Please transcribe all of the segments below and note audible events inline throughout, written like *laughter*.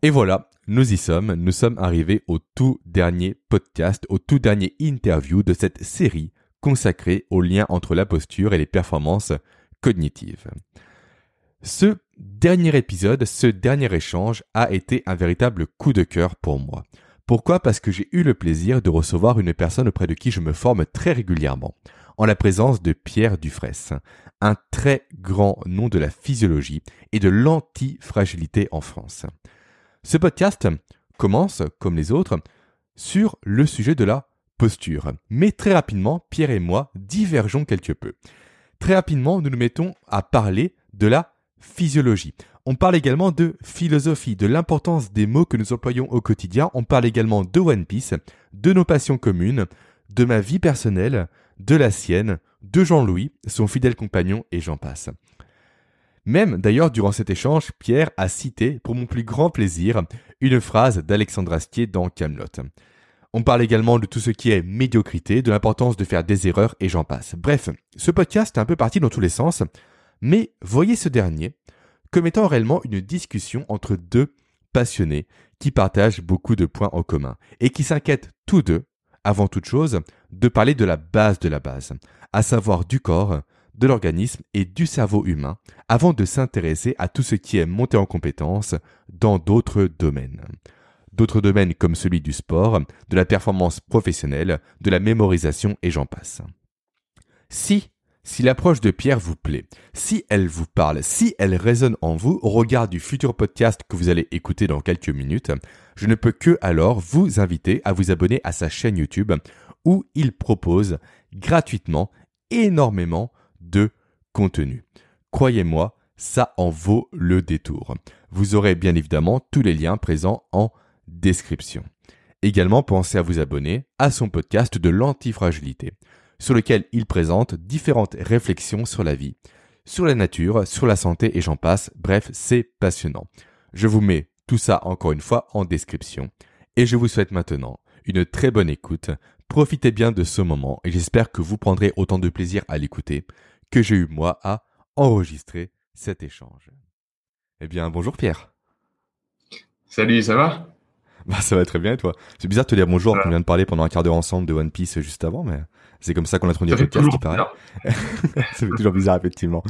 Et voilà, nous y sommes, nous sommes arrivés au tout dernier podcast, au tout dernier interview de cette série consacrée au lien entre la posture et les performances cognitives. Ce dernier épisode, ce dernier échange a été un véritable coup de cœur pour moi. Pourquoi? Parce que j'ai eu le plaisir de recevoir une personne auprès de qui je me forme très régulièrement, en la présence de Pierre Dufresne, un très grand nom de la physiologie et de l'antifragilité en France. Ce podcast commence, comme les autres, sur le sujet de la posture. Mais très rapidement, Pierre et moi divergeons quelque peu. Très rapidement, nous nous mettons à parler de la physiologie. On parle également de philosophie, de l'importance des mots que nous employons au quotidien. On parle également de One Piece, de nos passions communes, de ma vie personnelle, de la sienne, de Jean-Louis, son fidèle compagnon, et j'en passe. Même d'ailleurs, durant cet échange, Pierre a cité, pour mon plus grand plaisir, une phrase d'Alexandre Astier dans Camelot. On parle également de tout ce qui est médiocrité, de l'importance de faire des erreurs et j'en passe. Bref, ce podcast est un peu parti dans tous les sens, mais voyez ce dernier comme étant réellement une discussion entre deux passionnés qui partagent beaucoup de points en commun et qui s'inquiètent tous deux, avant toute chose, de parler de la base de la base, à savoir du corps, de l'organisme et du cerveau humain, avant de s'intéresser à tout ce qui est monté en compétence dans d'autres domaines. D'autres domaines comme celui du sport, de la performance professionnelle, de la mémorisation et j'en passe. Si si l'approche de Pierre vous plaît, si elle vous parle, si elle résonne en vous au regard du futur podcast que vous allez écouter dans quelques minutes, je ne peux que alors vous inviter à vous abonner à sa chaîne YouTube où il propose gratuitement énormément de contenu. Croyez-moi, ça en vaut le détour. Vous aurez bien évidemment tous les liens présents en description. Également, pensez à vous abonner à son podcast de l'antifragilité sur lequel il présente différentes réflexions sur la vie, sur la nature, sur la santé et j'en passe. Bref, c'est passionnant. Je vous mets tout ça encore une fois en description. Et je vous souhaite maintenant une très bonne écoute. Profitez bien de ce moment et j'espère que vous prendrez autant de plaisir à l'écouter que j'ai eu moi à enregistrer cet échange. Eh bien, bonjour Pierre. Salut, ça va? Bah ça va très bien et toi? C'est bizarre de te dire bonjour, on vient de parler pendant un quart d'heure ensemble de One Piece juste avant, mais c'est comme ça qu'on a introduit le podcast, qui paraît. *laughs* ça fait toujours bizarre, effectivement.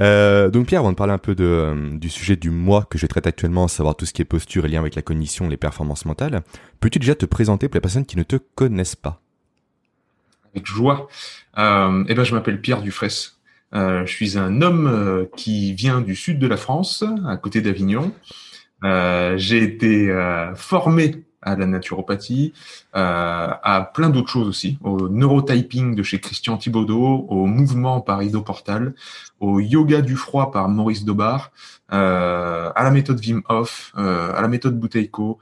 Euh, donc Pierre, avant de parler un peu de, euh, du sujet du mois que je traite actuellement, savoir tout ce qui est posture et lien avec la cognition, les performances mentales, peux-tu déjà te présenter pour les personnes qui ne te connaissent pas? Avec joie. Euh, eh ben, je m'appelle Pierre Dufresne. Euh, je suis un homme euh, qui vient du sud de la France, à côté d'Avignon. Euh, j'ai été formé à la naturopathie, euh, à plein d'autres choses aussi, au neurotyping de chez Christian Thibaudot, au mouvement par Ido Portal, au yoga du froid par Maurice Dobar, euh, à la méthode Wim Hof, euh, à la méthode Bouteiko.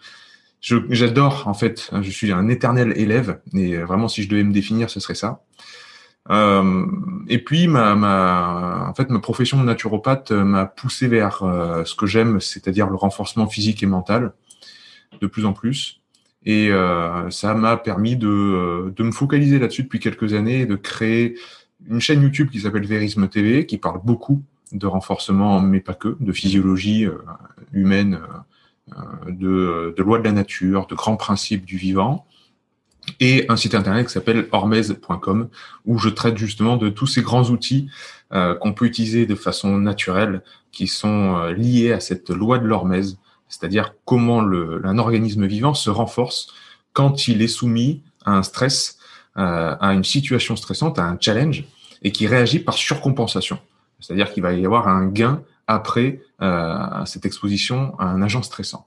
J'adore en fait, je suis un éternel élève et vraiment si je devais me définir, ce serait ça. Euh, et puis, ma, ma, en fait, ma profession de naturopathe m'a poussé vers euh, ce que j'aime, c'est-à-dire le renforcement physique et mental de plus en plus. Et euh, ça m'a permis de, euh, de me focaliser là-dessus depuis quelques années et de créer une chaîne YouTube qui s'appelle Verisme TV, qui parle beaucoup de renforcement, mais pas que, de physiologie euh, humaine, de, de loi de la nature, de grands principes du vivant, et un site internet qui s'appelle hormez.com, où je traite justement de tous ces grands outils qu'on peut utiliser de façon naturelle, qui sont liés à cette loi de l'hormèse, c'est-à-dire comment le, un organisme vivant se renforce quand il est soumis à un stress, euh, à une situation stressante, à un challenge, et qui réagit par surcompensation. C'est-à-dire qu'il va y avoir un gain après euh, cette exposition à un agent stressant.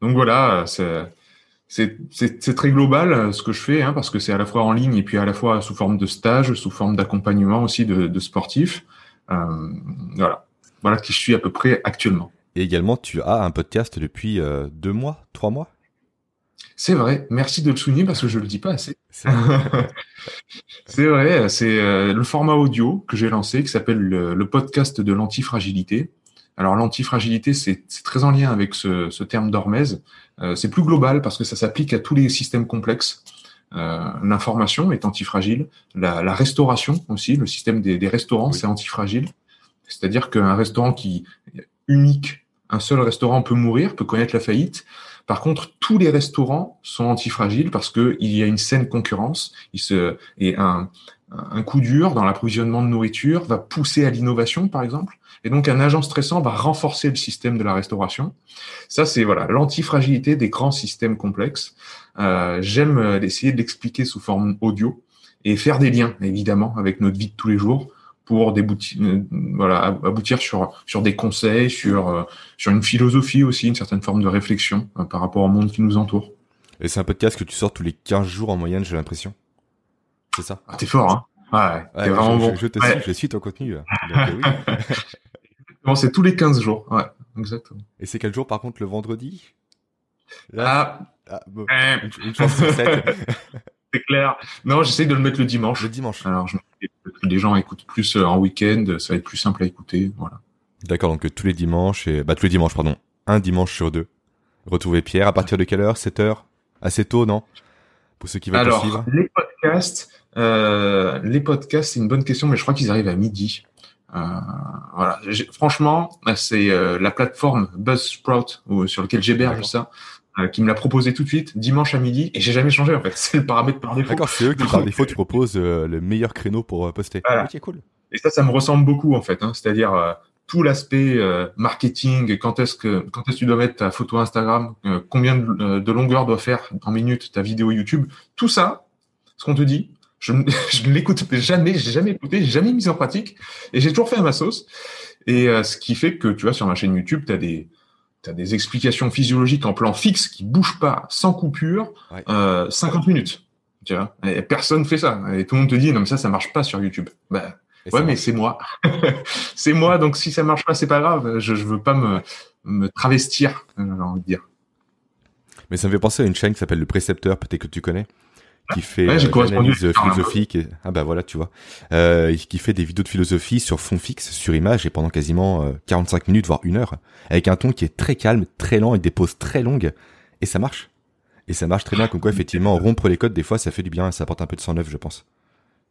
Donc voilà, c'est très global euh, ce que je fais, hein, parce que c'est à la fois en ligne et puis à la fois sous forme de stage, sous forme d'accompagnement aussi de, de sportifs. Euh, voilà, voilà qui je suis à peu près actuellement. Et également, tu as un podcast depuis euh, deux mois, trois mois? C'est vrai, merci de le souligner parce que je le dis pas assez. C'est vrai, *laughs* c'est euh, le format audio que j'ai lancé qui s'appelle le, podcast de l'antifragilité. Alors l'antifragilité, c'est très en lien avec ce, ce terme d'Hormèse. Euh, c'est plus global parce que ça s'applique à tous les systèmes complexes. L'information est antifragile, la, la, restauration aussi, le système des, des restaurants, c'est antifragile. C'est-à-dire qu'un restaurant qui unique un seul restaurant peut mourir, peut connaître la faillite. Par contre, tous les restaurants sont antifragiles parce que il y a une saine concurrence. Il se, et un, un coup dur dans l'approvisionnement de nourriture va pousser à l'innovation, par exemple. Et donc, un agent stressant va renforcer le système de la restauration. Ça, c'est voilà l'antifragilité des grands systèmes complexes. Euh, J'aime euh, essayer de l'expliquer sous forme audio et faire des liens, évidemment, avec notre vie de tous les jours pour déboutir, euh, voilà, aboutir sur, sur des conseils, sur, euh, sur une philosophie aussi, une certaine forme de réflexion par rapport au monde qui nous entoure. Et c'est un podcast que tu sors tous les 15 jours en moyenne, j'ai l'impression. C'est ça? Ah, T'es fort, hein Ouais, ouais vraiment je, bon. Je, te suis, je suis ton contenu. *laughs* oui. c'est tous les 15 jours, ouais, exactement. Et c'est quel jour, par contre, le vendredi? Là, ah, ah bon, une, une, chance sur 7. *laughs* c'est clair. Non, j'essaie de le mettre le dimanche. Le dimanche. Alors, je les gens écoutent plus euh, en week-end, ça va être plus simple à écouter, voilà. D'accord, donc tous les dimanches, et bah tous les dimanches, pardon, un dimanche sur deux. Retrouvez Pierre à partir de quelle heure? 7 heures? Assez tôt, non? Pour ceux qui veulent Alors, suivre. les podcasts, euh, les podcasts, c'est une bonne question, mais je crois qu'ils arrivent à midi. Euh, voilà. Franchement, c'est euh, la plateforme Buzzsprout sur lequel j'héberge ça. Euh, qui me l'a proposé tout de suite dimanche à midi et j'ai jamais changé en fait. *laughs* C'est le paramètre par défaut. D'accord, c'est eux qui par défaut tu proposes euh, le meilleur créneau pour euh, poster. Voilà. Ok, cool. Et ça, ça me ressemble beaucoup en fait. Hein. C'est-à-dire tout l'aspect marketing, quand est-ce que quand est-ce que tu dois mettre ta photo Instagram, combien de, de, longueur doit faire en minutes ta vidéo YouTube, tout ça, ce qu'on te dit, je, *laughs* je ne l'écoute jamais, j'ai jamais écouté, j'ai jamais mis en pratique et j'ai toujours fait à ma sauce. Et ce qui fait que tu vois sur ma chaîne YouTube, tu as des tu as des explications physiologiques en plan fixe qui bougent pas sans coupure, euh, 50 minutes. Tu vois? Et personne fait ça. Et tout le monde te dit non mais ça ça marche pas sur YouTube. Bah, ouais mais c'est moi. *laughs* c'est moi donc si ça marche pas c'est pas grave. Je je veux pas me me travestir, j'ai envie de dire. Mais ça me fait penser à une chaîne qui s'appelle Le Précepteur, peut-être que tu connais qui fait ouais, euh, analyse philosophique et... ah bah voilà tu vois euh, qui fait des vidéos de philosophie sur fond fixe sur image et pendant quasiment euh, 45 minutes voire une heure avec un ton qui est très calme très lent et des pauses très longues et ça marche et ça marche très bien comme quoi effectivement rompre les codes des fois ça fait du bien et ça apporte un peu de sang neuf je pense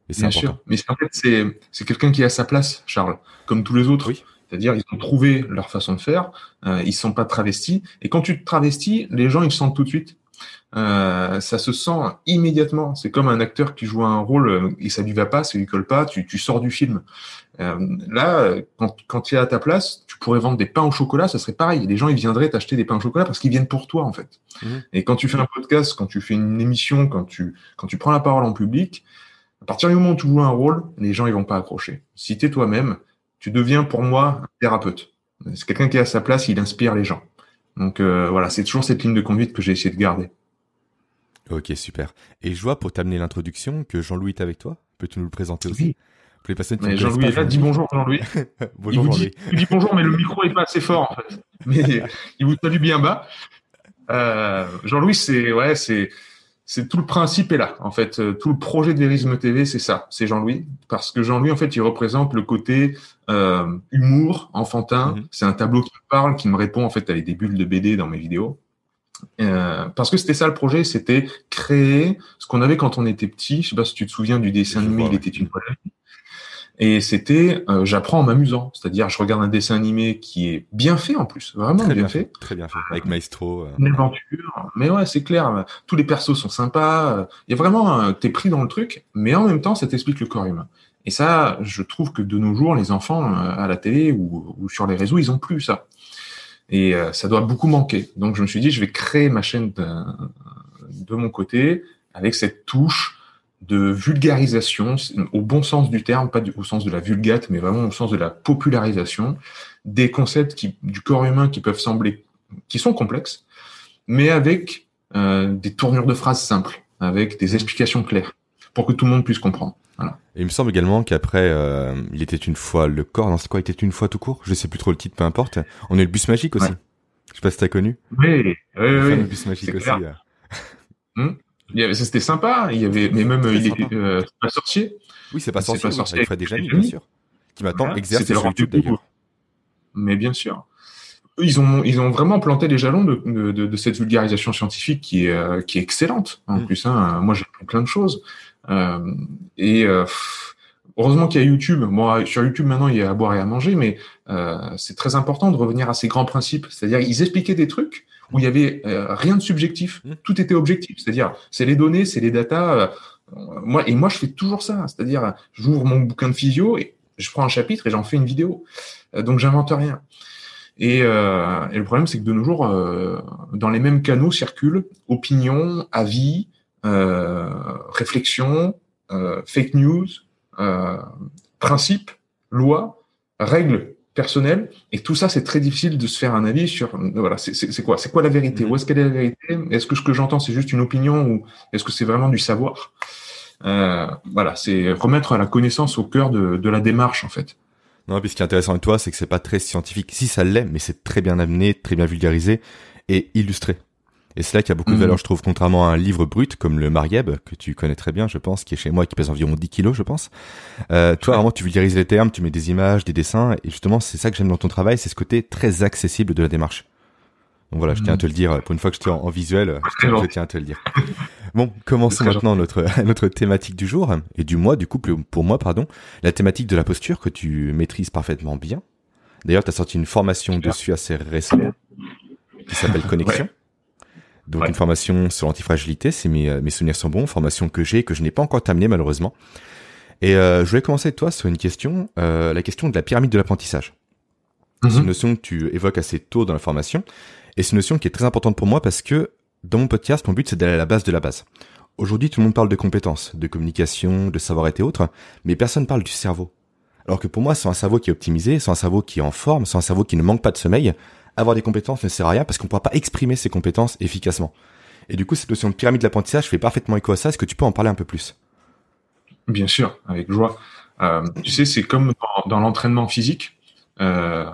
et important sûr. mais en fait c'est c'est quelqu'un qui est à sa place Charles comme tous les autres oui. C'est-à-dire, ils ont trouvé leur façon de faire, euh, ils sont pas travestis. Et quand tu te travestis, les gens, ils sentent tout de suite. Euh, ça se sent immédiatement. C'est comme un acteur qui joue un rôle et ça lui va pas, ça lui colle pas, tu, tu sors du film. Euh, là, quand, quand tu es à ta place, tu pourrais vendre des pains au chocolat, ça serait pareil. Les gens, ils viendraient t'acheter des pains au chocolat parce qu'ils viennent pour toi, en fait. Mmh. Et quand tu fais un podcast, quand tu fais une émission, quand tu, quand tu prends la parole en public, à partir du moment où tu joues un rôle, les gens, ils vont pas accrocher. Si tu es toi-même, tu deviens pour moi un thérapeute. C'est quelqu'un qui est à sa place, il inspire les gens. Donc euh, voilà, c'est toujours cette ligne de conduite que j'ai essayé de garder. Ok, super. Et je vois pour t'amener l'introduction que Jean-Louis est avec toi. Peux-tu nous le présenter aussi? Oui. Pour les personnes qui mais Jean-Louis est là, dis bonjour Jean-Louis. *laughs* bonjour il, Jean-Louis. dit, il dit bonjour, mais le micro est pas assez fort en fait. *laughs* Mais il vous salue bien bas. Euh, Jean-Louis, c'est ouais, c'est c'est tout le principe est là. En fait, tout le projet de Verisme TV, c'est ça, c'est Jean-Louis, parce que Jean-Louis, en fait, il représente le côté euh, humour, enfantin. Mhm. C'est un tableau qui me parle, qui me répond en fait avec des bulles de BD dans mes vidéos. Euh, parce que c'était ça le projet, c'était créer ce qu'on avait quand on était petit. Je sais pas si tu te souviens du dessin animé, il était une fois. Et c'était, euh, j'apprends en m'amusant. C'est-à-dire, je regarde un dessin animé qui est bien fait en plus, vraiment bien bien fait. fait. Très bien fait. Avec Maestro. euh, Une aventure. Mais ouais, c'est clair. Tous les persos sont sympas. Il y a vraiment, t'es pris dans le truc, mais en même temps, ça t'explique le corps humain. Et ça, je trouve que de nos jours, les enfants euh, à la télé ou, ou sur les réseaux, ils ont plus ça. Et euh, ça doit beaucoup manquer. Donc, je me suis dit, je vais créer ma chaîne de, mon côté avec cette touche de vulgarisation, au bon sens du terme, pas au sens de la vulgate, mais vraiment au sens de la popularisation des concepts du corps humain qui peuvent sembler, qui sont complexes, mais avec euh, des tournures de phrases simples, avec des explications claires, pour que tout le monde puisse comprendre. Voilà. Et il me semble également qu'après, euh, il était une fois le corps. Non, c'est quoi Il était une fois tout court? Je sais plus trop le titre, peu importe. On a eu le bus magique aussi. Ouais. Je sais pas si t'as connu. Oui, oui, Le oui. fameux bus magique c'est aussi. euh. Ça, C'était sympa. Il y avait, mais même il sympa. était euh, pas sorcier. Oui, c'est pas C'est sorcier. pas oui, sorcier avec Fred Fred bien sûr. Qui maintenant Voilà. exerce sur YouTube d'ailleurs. Mais bien sûr. Ils ont, ils ont vraiment planté les jalons de, de, de- de cette vulgarisation scientifique qui est, euh, qui est excellente. En Mm. plus, hein, moi j'ai appris plein de choses. Euh, et euh, heureusement qu'il y a YouTube. Moi, sur YouTube maintenant, il y a à boire et à manger, mais euh, c'est très important de revenir à ces grands principes. C'est-à-dire, ils expliquaient des trucs où il y avait euh, rien de subjectif, mmh. tout était objectif. C'est-à-dire, c'est les données, c'est les datas. Euh, moi et moi, je fais toujours ça. C'est-à-dire, j'ouvre mon bouquin de physio et je prends un chapitre et j'en fais une vidéo. donc, j'invente rien. Et, et, le problème, c'est que de nos jours, dans les mêmes canaux circulent opinions, avis, réflexions, fake news, euh, principes, lois, règles personnelles, et tout ça, c'est très difficile de se faire un avis sur, voilà, c'est quoi, c'est quoi la vérité, où est-ce qu'elle est la vérité, est-ce que ce que j'entends c'est juste une opinion ou est-ce que c'est vraiment du savoir? Euh, Voilà, c'est remettre la connaissance au cœur de, de la démarche en fait. Non, puis ce qui est intéressant avec toi, c'est que c'est pas très scientifique. Si ça l'est, mais c'est très bien amené, très bien vulgarisé et illustré. Et c'est là qu'il y a beaucoup de mhm. valeur, je trouve, contrairement à un livre brut comme le Marieb, que tu connais très bien, je pense, qui est chez moi, qui pèse environ 10 kilos, je pense. Euh, toi, vraiment, tu vulgarises les termes, tu mets des images, des dessins, et justement, c'est ça que j'aime dans ton travail, c'est ce côté très accessible de la démarche. Donc voilà, je tiens à te le dire, pour une fois que je suis en, visuel, je tiens, à te le dire. Bon, commençons maintenant notre, *laughs* notre thématique du jour, et du mois, du coup, pour moi, pardon, la thématique de la posture que tu maîtrises parfaitement bien. D'ailleurs, tu as sorti une formation dessus assez récemment, qui s'appelle *laughs* Connexion. Donc une formation sur l'antifragilité, c'est mes, euh, mes souvenirs sont bons, formation que j'ai que je n'ai pas encore terminée malheureusement. Et euh, je voulais commencer avec toi sur une question, euh, la question de la pyramide de l'apprentissage. C'est une mhm. notion que tu évoques assez tôt dans la formation, et c'est une notion qui est très importante pour moi parce que dans mon podcast, mon but c'est d'aller à la base de la base. Aujourd'hui, tout le monde parle de compétences, de communication, de savoir-être et autres, mais personne parle du cerveau. Alors que pour moi, c'est un cerveau qui est optimisé, c'est un cerveau qui est en forme, c'est un cerveau qui ne manque pas de sommeil, avoir des compétences ne sert à rien parce qu'on ne pourra pas exprimer ses compétences efficacement. Et du coup, cette notion de pyramide d'apprentissage fait parfaitement écho à ça. Est-ce que tu peux en parler un peu plus? Bien sûr, avec joie. Euh, tu sais, c'est comme dans, l'entraînement physique. Euh,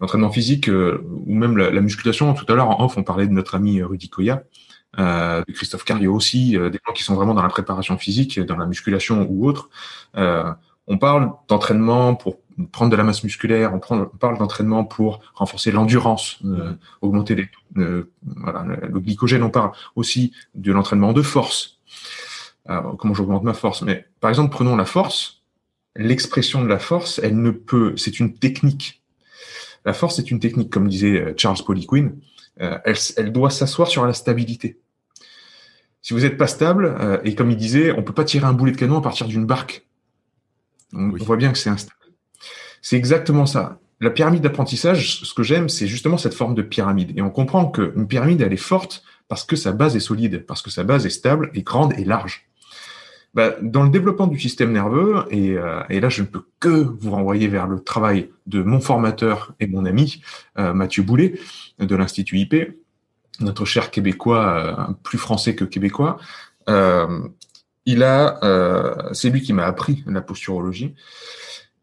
l'entraînement physique euh, ou même la, musculation. Tout à l'heure, en off, on parlait de notre ami Rudy Koya, de Christophe Cario aussi, des gens qui sont vraiment dans la préparation physique, dans la musculation ou autre. On parle d'entraînement pour prendre de la masse musculaire, on, prend, parle d'entraînement pour renforcer l'endurance, euh, augmenter les, euh, voilà, le glycogène. On parle aussi de l'entraînement de force. Alors, comment j'augmente ma force? Mais par exemple, prenons la force. L'expression de la force, elle ne peut. C'est une technique. La force est une technique, comme disait euh, Charles Poliquin. elle, elle doit s'asseoir sur la stabilité. Si vous n'êtes pas stable, et comme il disait, on peut pas tirer un boulet de canon à partir d'une barque. On, on voit bien que c'est instable. C'est exactement ça. La pyramide d'apprentissage, ce que j'aime, c'est justement cette forme de pyramide. Et on comprend qu'une pyramide, elle est forte parce que sa base est solide, parce que sa base est stable, et grande et large. Bah, dans le développement du système nerveux, et, euh, et, là je ne peux que vous renvoyer vers le travail de mon formateur et mon ami euh, Mathieu Boulet de l'Institut IP, notre cher québécois, euh, plus français que québécois. A, c'est lui qui m'a appris la posturologie.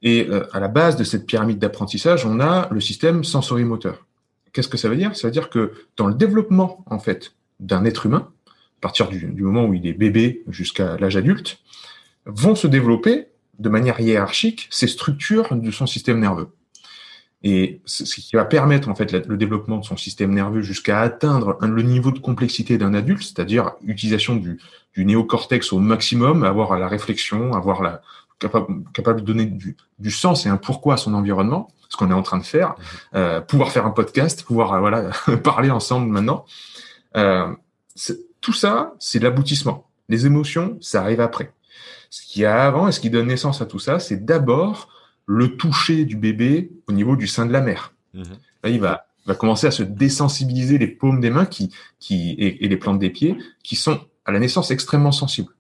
Et euh, à la base de cette pyramide d'apprentissage, on a le système sensorimoteur. Qu'est-ce que ça veut dire? Ça veut dire que dans le développement en fait d'un être humain, à partir du, moment où il est bébé jusqu'à l'âge adulte, vont se développer de manière hiérarchique ces structures de son système nerveux. Et ce qui va permettre en fait le développement de son système nerveux jusqu'à atteindre le niveau de complexité d'un adulte, c'est-à-dire utilisation du, du néocortex au maximum, avoir la réflexion, avoir la, capable, capable de donner du, du, sens et un pourquoi à son environnement, ce qu'on est en train de faire, mhm. euh, pouvoir faire un podcast, pouvoir euh, voilà *laughs* parler ensemble maintenant. Euh, tout ça, c'est l'aboutissement. Les émotions, ça arrive après. Ce qu'il y a avant et ce qui donne naissance à tout ça, c'est d'abord le toucher du bébé au niveau du sein de la mère. Mhm. Là, il va, va commencer à se désensibiliser les paumes des mains qui, qui, et, et les plantes des pieds qui sont à la naissance extrêmement sensibles.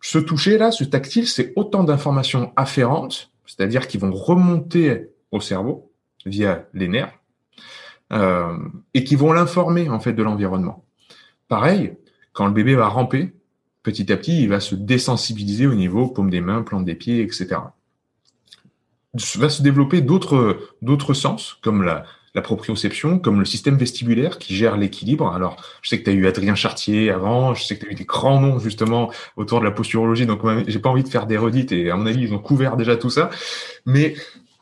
Ce toucher-là, ce tactile, c'est autant d'informations afférentes, c'est-à-dire qui vont remonter au cerveau via les nerfs, euh, et qui vont l'informer en fait de l'environnement. Pareil, quand le bébé va ramper, petit à petit, il va se désensibiliser au niveau paume des mains, plante des pieds, etc. Va se développer d'autres sens, comme la, la proprioception comme le système vestibulaire qui gère l'équilibre. Alors, je sais que tu as eu Adrien Chartier avant, je sais que tu as eu des grands noms justement autour de la posturologie, donc j'ai pas envie de faire des redites et à mon avis, ils ont couvert déjà tout ça. Mais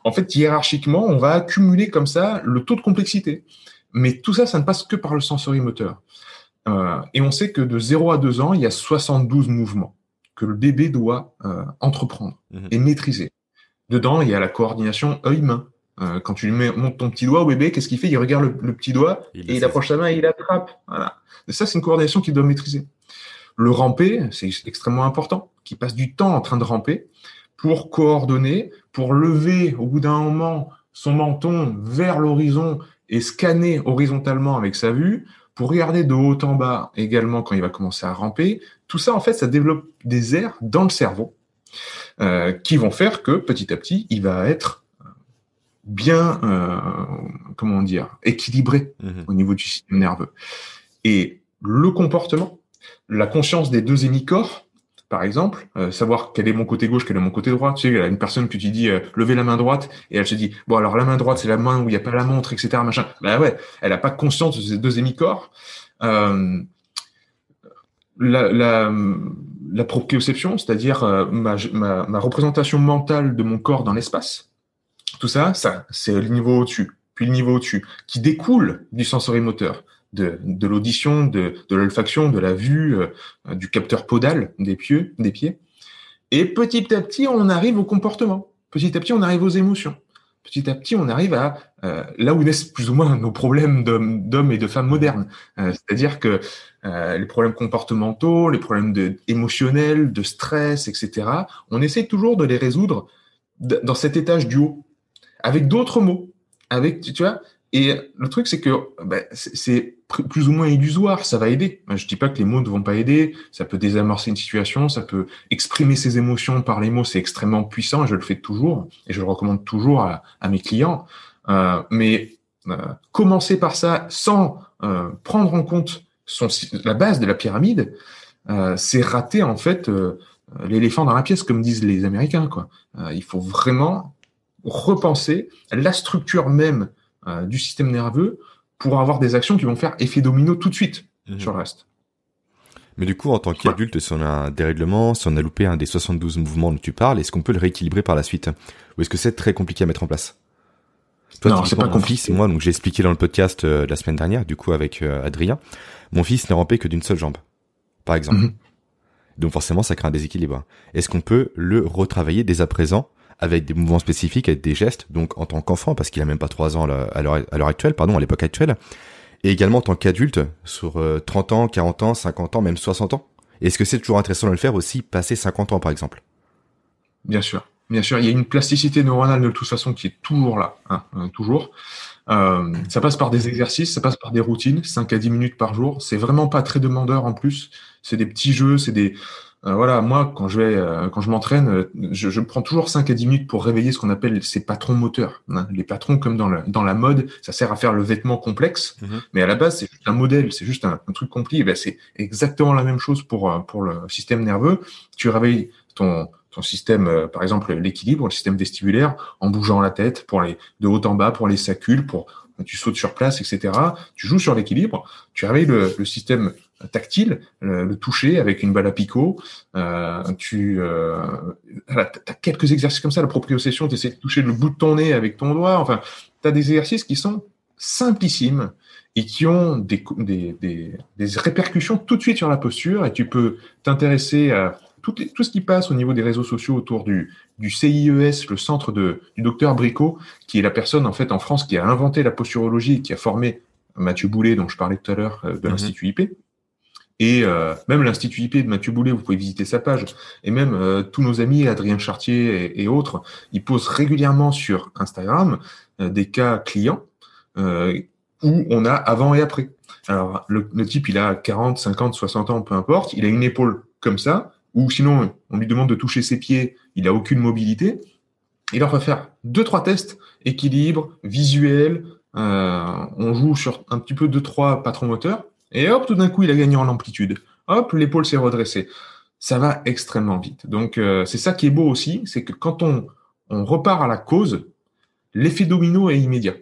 en fait, hiérarchiquement, on va accumuler comme ça le taux de complexité. Mais tout ça, ça ne passe que par le sensorimoteur. Euh, et on sait que de 0 à 2 ans, il y a 72 mouvements que le bébé doit entreprendre mhm. et maîtriser. Dedans, il y a la coordination œil-main. Quand tu lui montes ton petit doigt au bébé, qu'est-ce qu'il fait? Il regarde le, petit doigt et il approche sa main et il attrape. Voilà. Et ça, c'est une coordination qu'il doit maîtriser. Le ramper, c'est extrêmement important, qu'il passe du temps en train de ramper pour coordonner, pour lever au bout d'un moment son menton vers l'horizon et scanner horizontalement avec sa vue, pour regarder de haut en bas également quand il va commencer à ramper. Tout ça, en fait, ça développe des aires dans le cerveau euh, qui vont faire que petit à petit, il va être bien, euh, comment dire, équilibré mhm. au niveau du système nerveux. Et le comportement, la conscience des deux hémicorps, par exemple, euh, savoir quel est mon côté gauche, quel est mon côté droit. Tu sais, il y a une personne que tu dis euh, levez la main droite et elle se dit bon alors la main droite c'est la main où il n'y a pas la montre, etc. Machin. Bah ouais, elle n'a pas conscience de ces deux hémicorps. Euh, la, la, la proprioception, c'est-à-dire euh, ma, ma, ma, représentation mentale de mon corps dans l'espace, tout ça, ça c'est le niveau au-dessus, puis le niveau au-dessus, qui découle du sensorimoteur de, de l'audition, de, de l'olfaction, de la vue, euh, du capteur podal des pieds, des pieds. Et petit à petit, on arrive au comportement. Petit à petit, on arrive aux émotions. Petit à petit, on arrive à euh, là où naissent plus ou moins nos problèmes d'hommes et de femmes modernes. Euh, c'est-à-dire que les problèmes comportementaux, les problèmes de, émotionnels, de stress, etc., on essaie toujours de les résoudre dans cet étage du haut, avec d'autres mots. Avec, tu vois, et le truc, c'est que ben, c'est plus ou moins illusoire, ça va aider. Je dis pas que les mots ne vont pas aider, ça peut désamorcer une situation, ça peut exprimer ses émotions par les mots, c'est extrêmement puissant, je le fais toujours, et je le recommande toujours à, mes clients. Euh, mais euh, commencer par ça sans euh, prendre en compte la base de la pyramide, c'est rater en fait l'éléphant dans la pièce, comme disent les Américains. Quoi. il faut vraiment repenser la structure même euh, du système nerveux pour avoir des actions qui vont faire effet domino tout de suite mhm. sur le reste. Mais du coup, en tant qu'adulte, si on a un dérèglement, si on a loupé un des 72 mouvements dont tu parles, est-ce qu'on peut le rééquilibrer par la suite Ou est-ce que c'est très compliqué à mettre en place Toi, Non, c'est pas compliqué. moi, donc j'ai expliqué dans le podcast euh, la semaine dernière, du coup avec euh, Adrien, mon fils n'est rampé que d'une seule jambe, par exemple. Mhm. Donc forcément, ça crée un déséquilibre. Est-ce qu'on peut le retravailler dès à présent avec des mouvements spécifiques, avec des gestes, donc en tant qu'enfant, parce qu'il a même pas trois ans à l'heure actuelle, pardon, à l'époque actuelle, et également en tant qu'adulte, sur 30 euh, ans, 40 ans, 50 ans, même 60 ans. Est-ce que c'est toujours intéressant de le faire aussi passer 50 ans, par exemple? Bien sûr, bien sûr. Il y a une plasticité neuronale de toute façon qui est toujours là, hein, euh, toujours. Euh, ça passe par des exercices, ça passe par des routines, 5 à 10 minutes par jour. C'est vraiment pas très demandeur en plus. C'est des petits jeux, c'est des, euh, voilà, moi, quand je vais, euh, quand je m'entraîne, euh, je, je, prends toujours 5 à 10 minutes pour réveiller ce qu'on appelle ces patrons moteurs. Hein. Les patrons, comme dans, le, dans la mode, ça sert à faire le vêtement complexe, mhm. mais à la base, c'est juste un modèle, c'est juste un, truc compliqué. Ben, c'est exactement la même chose pour, pour le système nerveux. Tu réveilles ton, ton système, par exemple, l'équilibre, le système vestibulaire, en bougeant la tête pour les de haut en bas, pour les sacules, pour tu sautes sur place, etc. Tu joues sur l'équilibre, tu réveilles le, le système tactile, le, toucher avec une balle à picot. Euh, tu euh, as quelques exercices comme ça, la proprioception, tu essaies de toucher le bout de ton nez avec ton doigt. Enfin, tu as des exercices qui sont simplissimes et qui ont des, des, des, des, répercussions tout de suite sur la posture. Et tu peux t'intéresser à tout, tout, ce qui passe au niveau des réseaux sociaux autour du, du CIES, le centre de, du docteur Bricot, qui est la personne en fait en France qui a inventé la posturologie et qui a formé Mathieu Boulet, dont je parlais tout à l'heure, euh, de mhm. l'Institut IP. Et euh, même l'Institut IP de Mathieu Boulet, vous pouvez visiter sa page. Et même euh, tous nos amis, Adrien Chartier et, autres, ils posent régulièrement sur Instagram euh, des cas clients où on a avant et après. Alors, le, le, type, il a 40, 50, 60 ans, peu importe. Il a une épaule comme ça, ou sinon, on lui demande de toucher ses pieds, il a aucune mobilité. Il leur va faire deux, trois tests, équilibre, visuel, on joue sur un petit peu deux, trois patrons moteurs, et hop, tout d'un coup, il a gagné en amplitude. Hop, l'épaule s'est redressée. Ça va extrêmement vite. Donc, euh, c'est ça qui est beau aussi, c'est que quand on, on repart à la cause, l'effet domino est immédiat.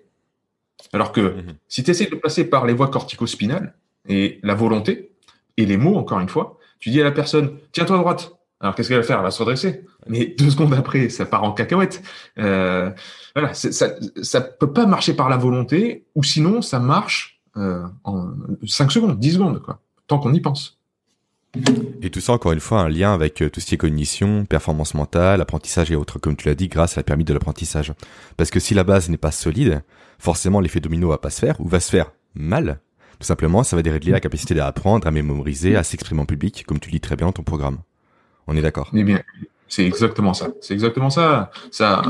Alors que mhm. si tu essaies de passer par les voies corticospinales et la volonté, et les mots, encore une fois, tu dis à la personne, tiens-toi à droite. Alors, qu'est-ce qu'elle va faire? Elle va se redresser. Mais deux secondes après, ça part en cacahuète. Euh, voilà, ça ne peut pas marcher par la volonté, ou sinon, ça marche en 5 secondes, 10 secondes, quoi, tant qu'on y pense. Et tout ça, encore une fois, un lien avec euh, tout ce qui est cognition, performance mentale, apprentissage et autres, comme tu l'as dit, grâce à la pyramide de l'apprentissage. Parce que si la base n'est pas solide, forcément l'effet domino va pas se faire, ou va se faire mal. Tout simplement, ça va dérégler la capacité d'apprendre, à mémoriser, à s'exprimer en public, comme tu dis très bien dans ton programme. On est d'accord Eh bien, c'est exactement ça. C'est exactement ça. Ça,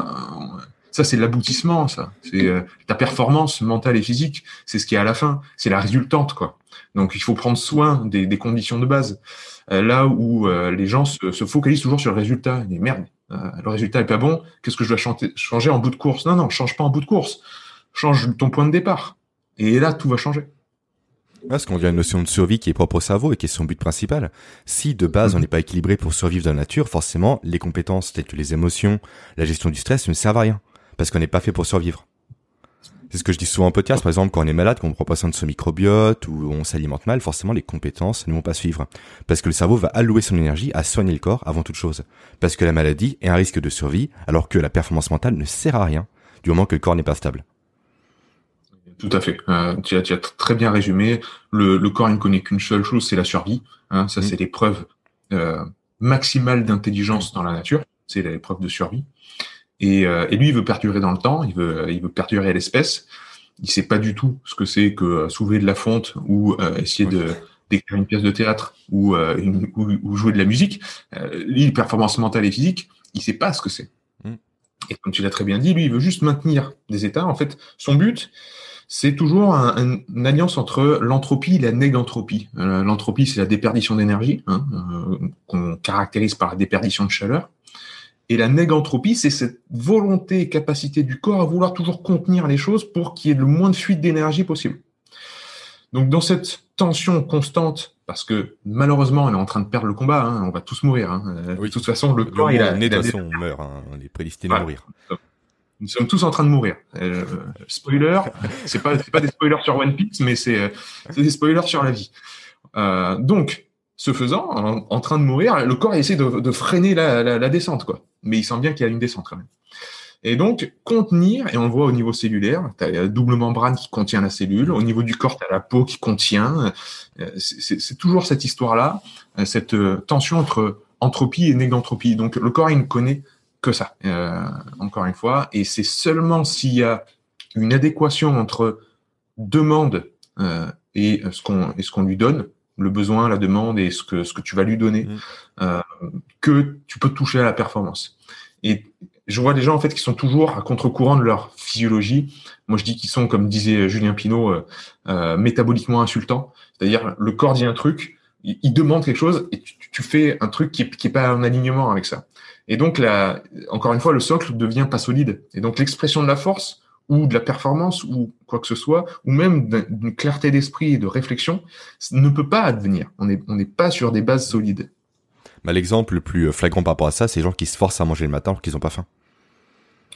ça c'est l'aboutissement, ça. C'est euh, ta performance mentale et physique. C'est ce qui est à la fin. C'est la résultante, quoi. Donc, il faut prendre soin des, des conditions de base. Euh, là où euh, les gens se, se, focalisent toujours sur le résultat. Ils disent, merde, le résultat est pas bon. Qu'est-ce que je dois chanter, changer en bout de course? Non, non, change pas en bout de course. Change ton point de départ. Et là, tout va changer. Parce qu'on vient une notion de survie qui est propre au cerveau et qui est son but principal. Si de base on n'est pas équilibré pour survivre dans la nature, forcément les compétences telles que les émotions, la gestion du stress ne servent à rien parce qu'on n'est pas fait pour survivre. C'est ce que je dis souvent en podcast, par exemple, quand on est malade, quand on prend pas soin de son microbiote ou on s'alimente mal, forcément les compétences ne vont pas suivre. Parce que le cerveau va allouer son énergie à soigner le corps avant toute chose. Parce que la maladie est un risque de survie, alors que la performance mentale ne sert à rien du moment que le corps n'est pas stable. Tout à fait. Euh, tu, as, tu, as, très bien résumé. Le, le corps ne connaît qu'une seule chose, c'est la survie. Hein, ça, mmh. c'est l'épreuve euh, maximale d'intelligence dans la nature. C'est l'épreuve de survie. Et, euh, et, lui, il veut perdurer dans le temps. Il veut, il veut perdurer à l'espèce. Il sait pas du tout ce que c'est que euh, soulever de la fonte ou euh, essayer de d'écrire une pièce de théâtre ou, une, ou, ou, jouer de la musique. lui, performance mentale et physique, il sait pas ce que c'est. Mmh. Et comme tu l'as très bien dit, lui, il veut juste maintenir des états. En fait, son but, c'est toujours un, un, une alliance entre l'entropie et la négantropie. Euh, l'entropie, c'est la déperdition d'énergie, hein, euh, qu'on caractérise par la déperdition de chaleur. Et la négantropie, c'est cette volonté et capacité du corps à vouloir toujours contenir les choses pour qu'il y ait le moins de fuite d'énergie possible. Donc dans cette tension constante, parce que malheureusement on est en train de perdre le combat, hein, on va tous mourir. Hein. Oui. De toute façon, le, corps, il a, de toute façon, on meurt, hein, on est prédestiné voilà. à mourir. Nous sommes tous en train de mourir. Euh, spoiler, c'est pas pas des spoilers sur One Piece, mais c'est c'est des spoilers sur la vie. Euh, donc, ce faisant, en, train de mourir, le corps essaie de, freiner la, descente, quoi. Mais il sent bien qu'il y a une descente quand même. Et donc, contenir, et on le voit au niveau cellulaire, tu as la double membrane qui contient la cellule, au niveau du corps, tu as la peau qui contient. Euh, c'est toujours cette histoire-là, euh, cette euh, tension entre entropie et négantropie. Donc, le corps, il ne connaît que ça, euh, encore une fois. Et c'est seulement s'il y a une adéquation entre demande euh, et ce qu'on lui donne, le besoin, la demande et ce que ce que tu vas lui donner, mmh. euh, que tu peux toucher à la performance. Et je vois des gens en fait qui sont toujours à contre-courant de leur physiologie. Moi, je dis qu'ils sont, comme disait Julien Pinault, euh, euh, métaboliquement insultants. C'est-à-dire, le corps dit un truc, il, il demande quelque chose et tu, tu, fais un truc qui est, qui est pas en alignement avec ça. Et donc, la, encore une fois, le socle devient pas solide. Et donc, l'expression de la force ou de la performance ou quoi que ce soit, ou même d'une clarté d'esprit et de réflexion, ne peut pas advenir. On n'est on pas sur des bases solides. Bah, L'exemple le plus flagrant par rapport à ça, c'est les gens qui se forcent à manger le matin parce qu'ils n'ont pas faim.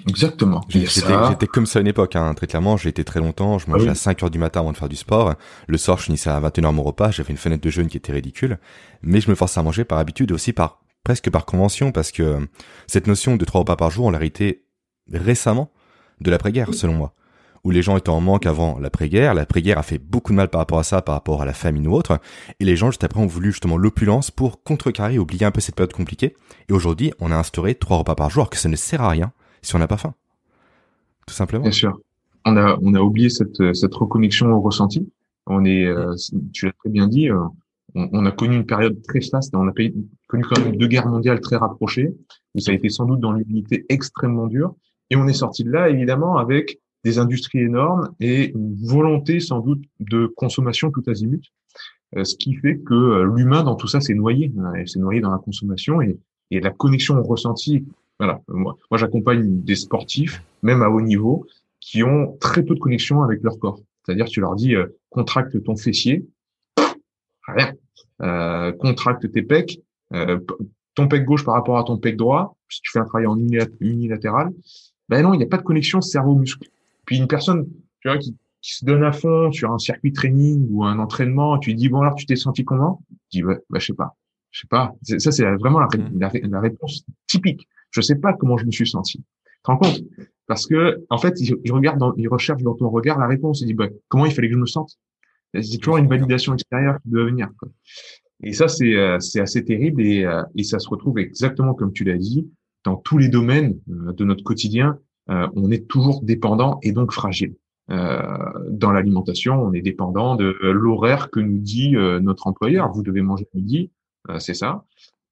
Exactement. J'étais comme ça à une époque, hein, très clairement. J'ai été très longtemps. Je mangeais ah oui. à 5 heures du matin avant de faire du sport. Le soir, je finissais à 21 h mon repas. J'avais une fenêtre de jeûne qui était ridicule. Mais je me forçais à manger par habitude et aussi par presque par convention parce que cette notion de trois repas par jour, on l'a hérité récemment de l'après-guerre, selon moi. Où les gens étaient en manque avant l'après-guerre. L'après-guerre a fait beaucoup de mal par rapport à ça, par rapport à la famine ou autre. Et les gens, juste après, ont voulu justement l'opulence pour contrecarrer, oublier un peu cette période compliquée. Et aujourd'hui, on a instauré trois repas par jour, que ça ne sert à rien si on n'a pas faim. Tout simplement. Bien sûr. On a, on a oublié cette, cette reconnexion au ressenti. On est, euh, tu l'as très bien dit, euh, on, on, a connu une période très faste, on a connu quand même deux guerres mondiales très rapprochées, où ça a été sans doute dans l'unité extrêmement dure. Et on est sorti de là, évidemment, avec des industries énormes et une volonté sans doute de consommation tout azimut, euh, ce qui fait que euh, l'humain dans tout ça s'est noyé, euh, s'est noyé dans la consommation et, et la connexion au ressenti. Voilà, moi, j'accompagne des sportifs, même à haut niveau, qui ont très peu de connexion avec leur corps. C'est-à-dire, tu leur dis contracte ton fessier, rien. Euh, contracte tes pecs, euh, ton pec gauche par rapport à ton pec droit. Si tu fais un travail en unilatéral, ben non, il n'y a pas de connexion cerveau-muscle. Puis une personne, tu vois, qui, qui, se donne à fond sur un circuit training ou un entraînement, tu lui dis bon alors tu t'es senti comment? Tu dis bah, bah je sais pas, je sais pas. Ça c'est vraiment la, mmh. la, la, réponse typique. Je sais pas comment je me suis senti. Tu te rends compte? Parce que en fait, il, il regarde, dans, il recherche dans ton regard la réponse. Il dit bah, comment il fallait que je me sente? C'est toujours une validation extérieure qui doit venir. Quoi. Et ça, c'est c'est assez terrible et, et ça se retrouve exactement comme tu l'as dit dans tous les domaines de notre quotidien. on est toujours dépendant et donc fragile. Euh, dans l'alimentation, on est dépendant de l'horaire que nous dit euh, notre employeur. Vous devez manger midi, euh, c'est ça.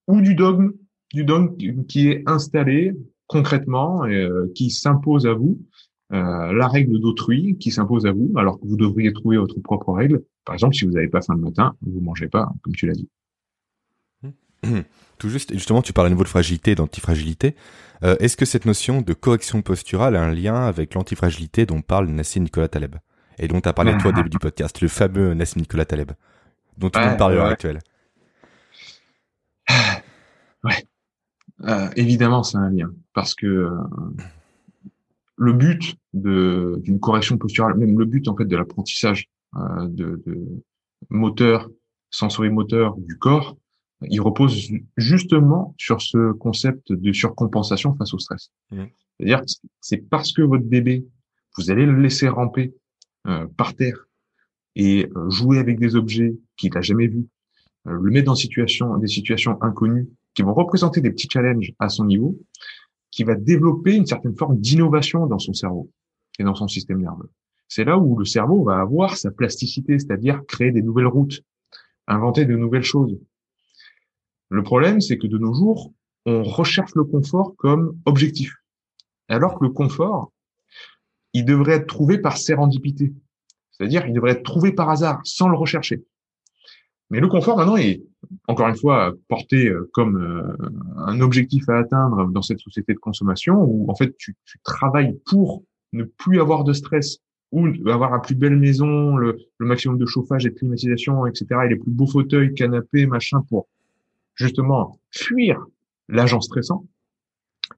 Ou du dogme, du dogme qui est installé concrètement, qui s'impose à vous, la règle d'autrui qui s'impose à vous, alors que vous devriez trouver votre propre règle. Par exemple, si vous n'avez pas faim le matin, vous mangez pas, comme tu l'as dit. *clears throat* Tout juste, justement, tu parles à nouveau de fragilité et d'antifragilité. Euh, est-ce que cette notion de correction posturale a un lien avec l'antifragilité dont parle Nassim Nicolas Taleb et dont tu as parlé toi au début du podcast, le fameux Nassim Nicolas Taleb, dont tout le monde parle à l'heure actuelle? *sighs* Ouais, euh, évidemment, c'est un lien parce que euh, le but d'une correction posturale, même le but en fait de l'apprentissage de, de moteur, sensorimoteur du corps, il repose justement sur ce concept de surcompensation face au stress. Mmh. C'est-à-dire, c'est parce que votre bébé, vous allez le laisser ramper euh, par terre et euh, jouer avec des objets qu'il n'a jamais vus, euh, le mettre dans situation, des situations inconnues qui vont représenter des petits challenges à son niveau, qui va développer une certaine forme d'innovation dans son cerveau et dans son système nerveux. C'est là où le cerveau va avoir sa plasticité, c'est-à-dire créer des nouvelles routes, inventer de nouvelles choses, le problème, c'est que de nos jours, on recherche le confort comme objectif. Alors que le confort, il devrait être trouvé par sérendipité. C'est-à-dire, il devrait être trouvé par hasard, sans le rechercher. Mais le confort, maintenant, est, encore une fois, porté euh, comme euh, un objectif à atteindre dans cette société de consommation où, en fait, tu, travailles pour ne plus avoir de stress ou avoir la plus belle maison, le, le maximum de chauffage et de climatisation, etc., et les plus beaux fauteuils, canapés, machin, pour justement fuir l'agent stressant,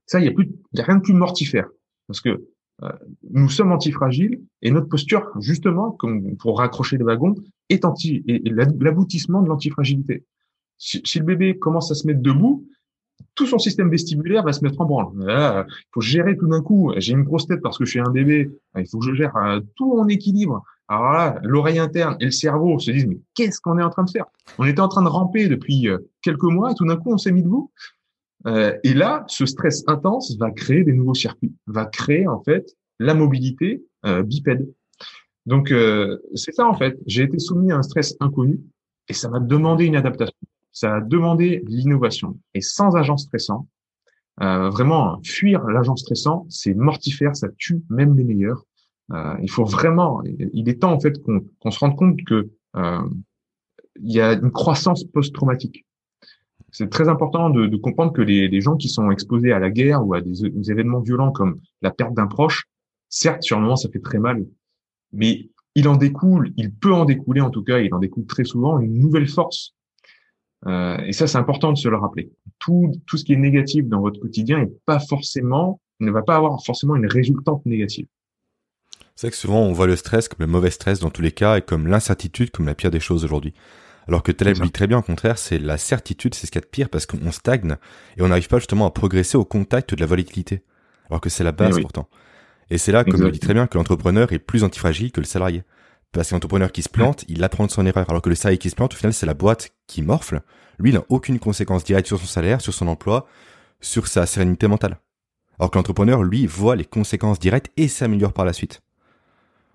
ça, il y a plus, a rien de plus mortifère. Parce que euh, nous sommes antifragiles et notre posture, justement, comme pour raccrocher les wagons, est anti, et, l'aboutissement de l'antifragilité. Si, si, le bébé commence à se mettre debout, tout son système vestibulaire va se mettre en branle. Il faut gérer tout d'un coup. J'ai une grosse tête parce que je suis un bébé. Il faut que je gère euh, tout mon équilibre. Alors là, l'oreille interne et le cerveau se disent, mais qu'est-ce qu'on est en train de faire? On était en train de ramper depuis euh, quelques mois et tout d'un coup, on s'est mis debout. Euh, et là, ce stress intense va créer des nouveaux circuits, va créer en fait la mobilité euh, bipède. Donc, euh, c'est ça en fait. J'ai été soumis à un stress inconnu et ça m'a demandé une adaptation. Ça a demandé l'innovation. Et sans agent stressant, euh, vraiment, fuir l'agent stressant, c'est mortifère, ça tue même les meilleurs. Euh, il faut vraiment, il est temps en fait qu'on se rende compte que euh, il y a une croissance post-traumatique. C'est très important de, de, comprendre que les, les, gens qui sont exposés à la guerre ou à des, événements violents comme la perte d'un proche, certes sur le moment ça fait très mal, mais il en découle, il peut en découler en tout cas, il en découle très souvent une nouvelle force. Euh, et ça c'est important de se le rappeler. Tout, tout ce qui est négatif dans votre quotidien est pas forcément, ne va pas avoir forcément une résultante négative. C'est vrai que souvent on voit le stress comme le mauvais stress dans tous les cas et comme l'incertitude comme la pire des choses aujourd'hui. Alors que Taleb dit très bien au contraire, c'est la certitude, c'est ce qu'il y a de pire parce qu'on stagne et on n'arrive pas justement à progresser au contact de la volatilité. Alors que c'est la base eh pourtant. Et c'est là, comme le dit très bien, que l'entrepreneur est plus antifragile que le salarié. Parce que l'entrepreneur qui se plante, il apprend de son erreur. Alors que le salarié qui se plante, au final, c'est la boîte qui morfle. Lui, il n'a aucune conséquence directe sur son salaire, sur son emploi, sur sa sérénité mentale. Alors que l'entrepreneur, lui, voit les conséquences directes et s'améliore par la suite.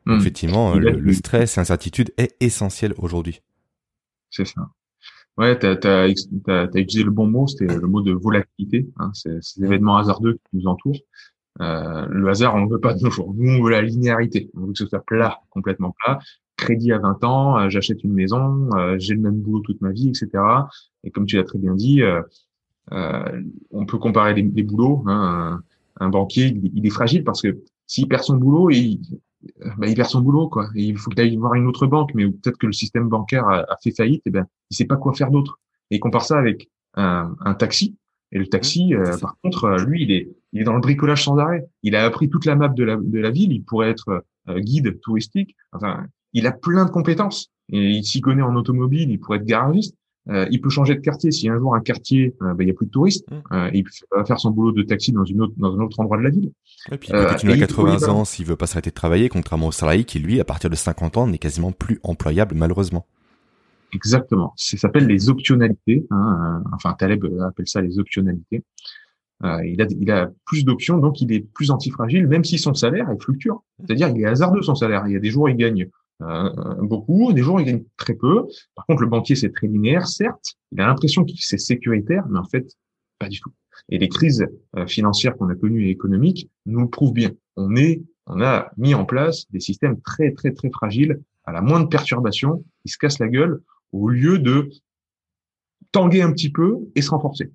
Hmm. effectivement, le, stress et l'incertitude est essentiel aujourd'hui. C'est ça. Ouais, tu as, utilisé le bon mot, c'était le mot de volatilité. Hein, c'est ces événements hasardeux qui nous entourent. Euh, le hasard, on ne veut pas de nos jours. Nous, on veut la linéarité. On veut que ce soit plat, complètement plat. Crédit à 20 ans, euh, j'achète une maison, euh, j'ai le même boulot toute ma vie, etc. Et comme tu l'as très bien dit, euh, euh, on peut comparer les, les boulots. Hein, un, banquier, il, il, est fragile parce que s'il perd son boulot, il, bah, il perd son boulot, quoi. Et il faut qu'il aille voir une autre banque, mais peut-être que le système bancaire a, fait faillite, et ben, il sait pas quoi faire d'autre. Et il compare ça avec un, un taxi. Et le taxi, euh, par contre, euh, lui, il est, il est dans le bricolage sans arrêt. Il a appris toute la map de la, de la ville. Il pourrait être euh, guide touristique. Enfin, il a plein de compétences. Et il s'y connaît en automobile. Il pourrait être garagiste. Euh, il peut changer de quartier. Si un jour un quartier, euh, ben, il y a plus de touristes, mmh. euh, il peut faire son boulot de taxi dans une autre dans un autre endroit de la ville. Et puis il peut continuer à 80 ans s'il veut pas s'arrêter de travailler, contrairement au salarié qui lui, à partir de 50 ans, n'est quasiment plus employable malheureusement. Exactement. Ça s'appelle les optionalités. Hein, euh, enfin, Taleb appelle ça les optionalités. Euh, il, a, il a plus d'options, donc il est plus antifragile, même si son salaire est fluctuant. C'est-à-dire, il est hasardeux son salaire. Il y a des jours où il gagne euh, beaucoup, des jours il gagne très peu. Par contre, le banquier, c'est très linéaire, certes. Il a l'impression que c'est sécuritaire, mais en fait, pas du tout. Et les crises euh, financières qu'on a connues et économiques nous le prouvent bien. On est, on a mis en place des systèmes très, très, très fragiles. À la moindre perturbation, ils se cassent la gueule au lieu de tanguer un petit peu et se renforcer.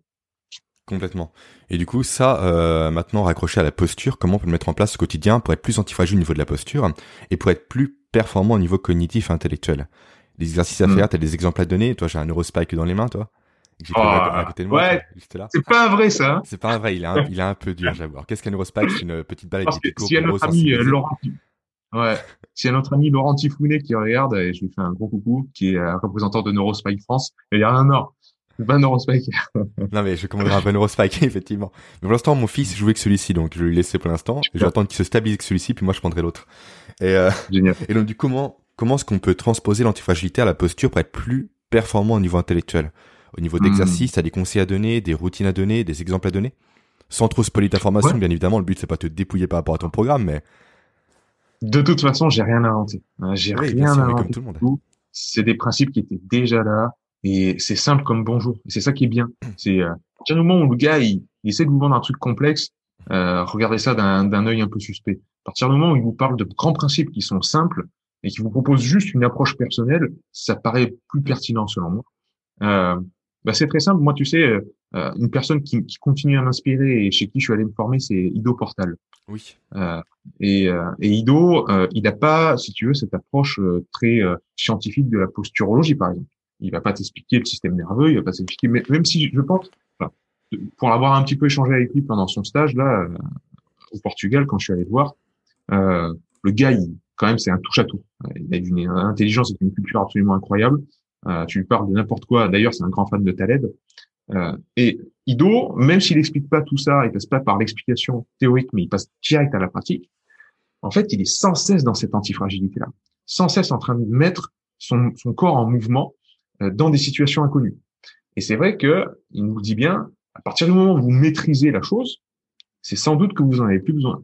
Complètement. Et du coup, ça, euh, maintenant raccroché à la posture, comment on peut le mettre en place au quotidien pour être plus antifragile au niveau de la posture et pour être plus performant au niveau cognitif et intellectuel. Les exercices à faire, tu as des exemples à donner. Toi, j'ai un neurospike dans les mains, toi. Oh, ouais, c'est pas vrai ça. Hein. c'est pas vrai, il est un, il est un peu dur, j'avoue. Qu'est-ce qu'un neurospike? C'est une petite des Si notre ami euh, Laurent, ouais, si notre ami Laurent Tifounet qui regarde, et je lui fais un gros coucou, qui est représentant de Neurospike France, il y a un an. Pas Neurospike. non mais je commanderai un bon Neurospike *laughs* effectivement. Mais pour l'instant mon fils jouait que celui-ci donc je vais lui laisser pour l'instant. J'attends qu'il se stabilise que celui-ci puis moi je prendrai l'autre. Et, euh, Génial. et donc du comment comment est-ce qu'on peut transposer l'antifragilité à la posture pour être plus performant au niveau intellectuel? Au niveau d'exercice, hmm. t'as des conseils à donner, des routines à donner, des exemples à donner? Sans trop spoiler ta formation, bien évidemment, le but c'est pas de te dépouiller par rapport à ton programme, mais... De toute façon, j'ai rien inventé. J'ai rien inventé. Comme tout le monde. C'est des principes qui étaient déjà là. Et c'est simple comme bonjour. C'est ça qui est bien. C'est euh, à moment où le gars il, essaie de vous vendre un truc complexe, euh, regardez ça d'un œil un peu suspect. À partir du moment où il vous parle de grands principes qui sont simples et qui vous propose juste une approche personnelle, ça paraît plus pertinent selon moi. Euh, bah c'est très simple. Moi, tu sais, euh, une personne qui, qui continue à m'inspirer et chez qui je suis allé me former, c'est Ido Portal. Oui. Euh, et, euh, et, Ido, euh, il n'a pas, si tu veux, cette approche très scientifique de la posturologie, par exemple il va pas t'expliquer le système nerveux, il va pas t'expliquer, même si je pense, pour avoir un petit peu échangé avec lui pendant son stage là euh, au Portugal quand je suis allé le voir, euh, le gars, il, quand même, c'est un touche à tout. Il a une, intelligence et une culture absolument incroyable. Euh, tu lui parles de n'importe quoi. D'ailleurs, c'est un grand fan de Taleb. Euh, et Ido, même s'il explique pas tout ça, il passe pas par l'explication théorique, mais il passe direct à la pratique. En fait, il est sans cesse dans cette antifragilité-là, sans cesse en train de mettre son, son corps en mouvement dans des situations inconnues. Et c'est vrai que il nous dit bien, à partir du moment où vous maîtrisez la chose, c'est sans doute que vous en avez plus besoin.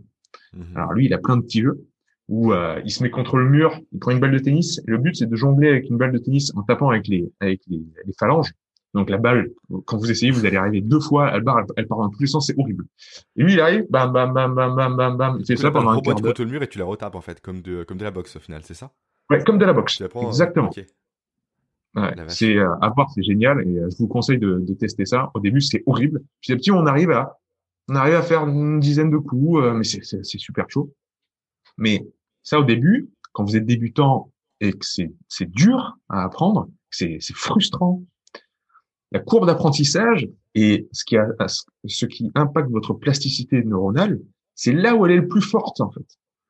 Mhm. Alors lui, il a plein de petits jeux où euh, il se met contre le mur, il prend une balle de tennis. le but, c'est de jongler avec une balle de tennis en tapant avec les avec les, les phalanges. Donc la balle, quand vous essayez, vous allez arriver deux fois, elle part, elle, part dans tous les sens, c'est horrible. Et lui, il arrive, bam, bam, bam, bam, bam, bam, bam. Il fait ça pendant un quart d'heure. Tu le mur et tu la retapes en fait, comme de comme de la boxe au final, c'est ça? Ouais, comme de la boxe. Exactement. Ouais, c'est euh, à voir, c'est génial et euh, je vous conseille de, de, tester ça. Au début, c'est horrible. Petit à petit, on arrive à on arrive à faire une dizaine de coups, euh, mais c'est super chaud. Mais ça, au début, quand vous êtes débutant et que c'est dur à apprendre, c'est c'est frustrant. La courbe d'apprentissage et ce qui a ce qui impacte votre plasticité neuronale, c'est là où elle est le plus forte en fait.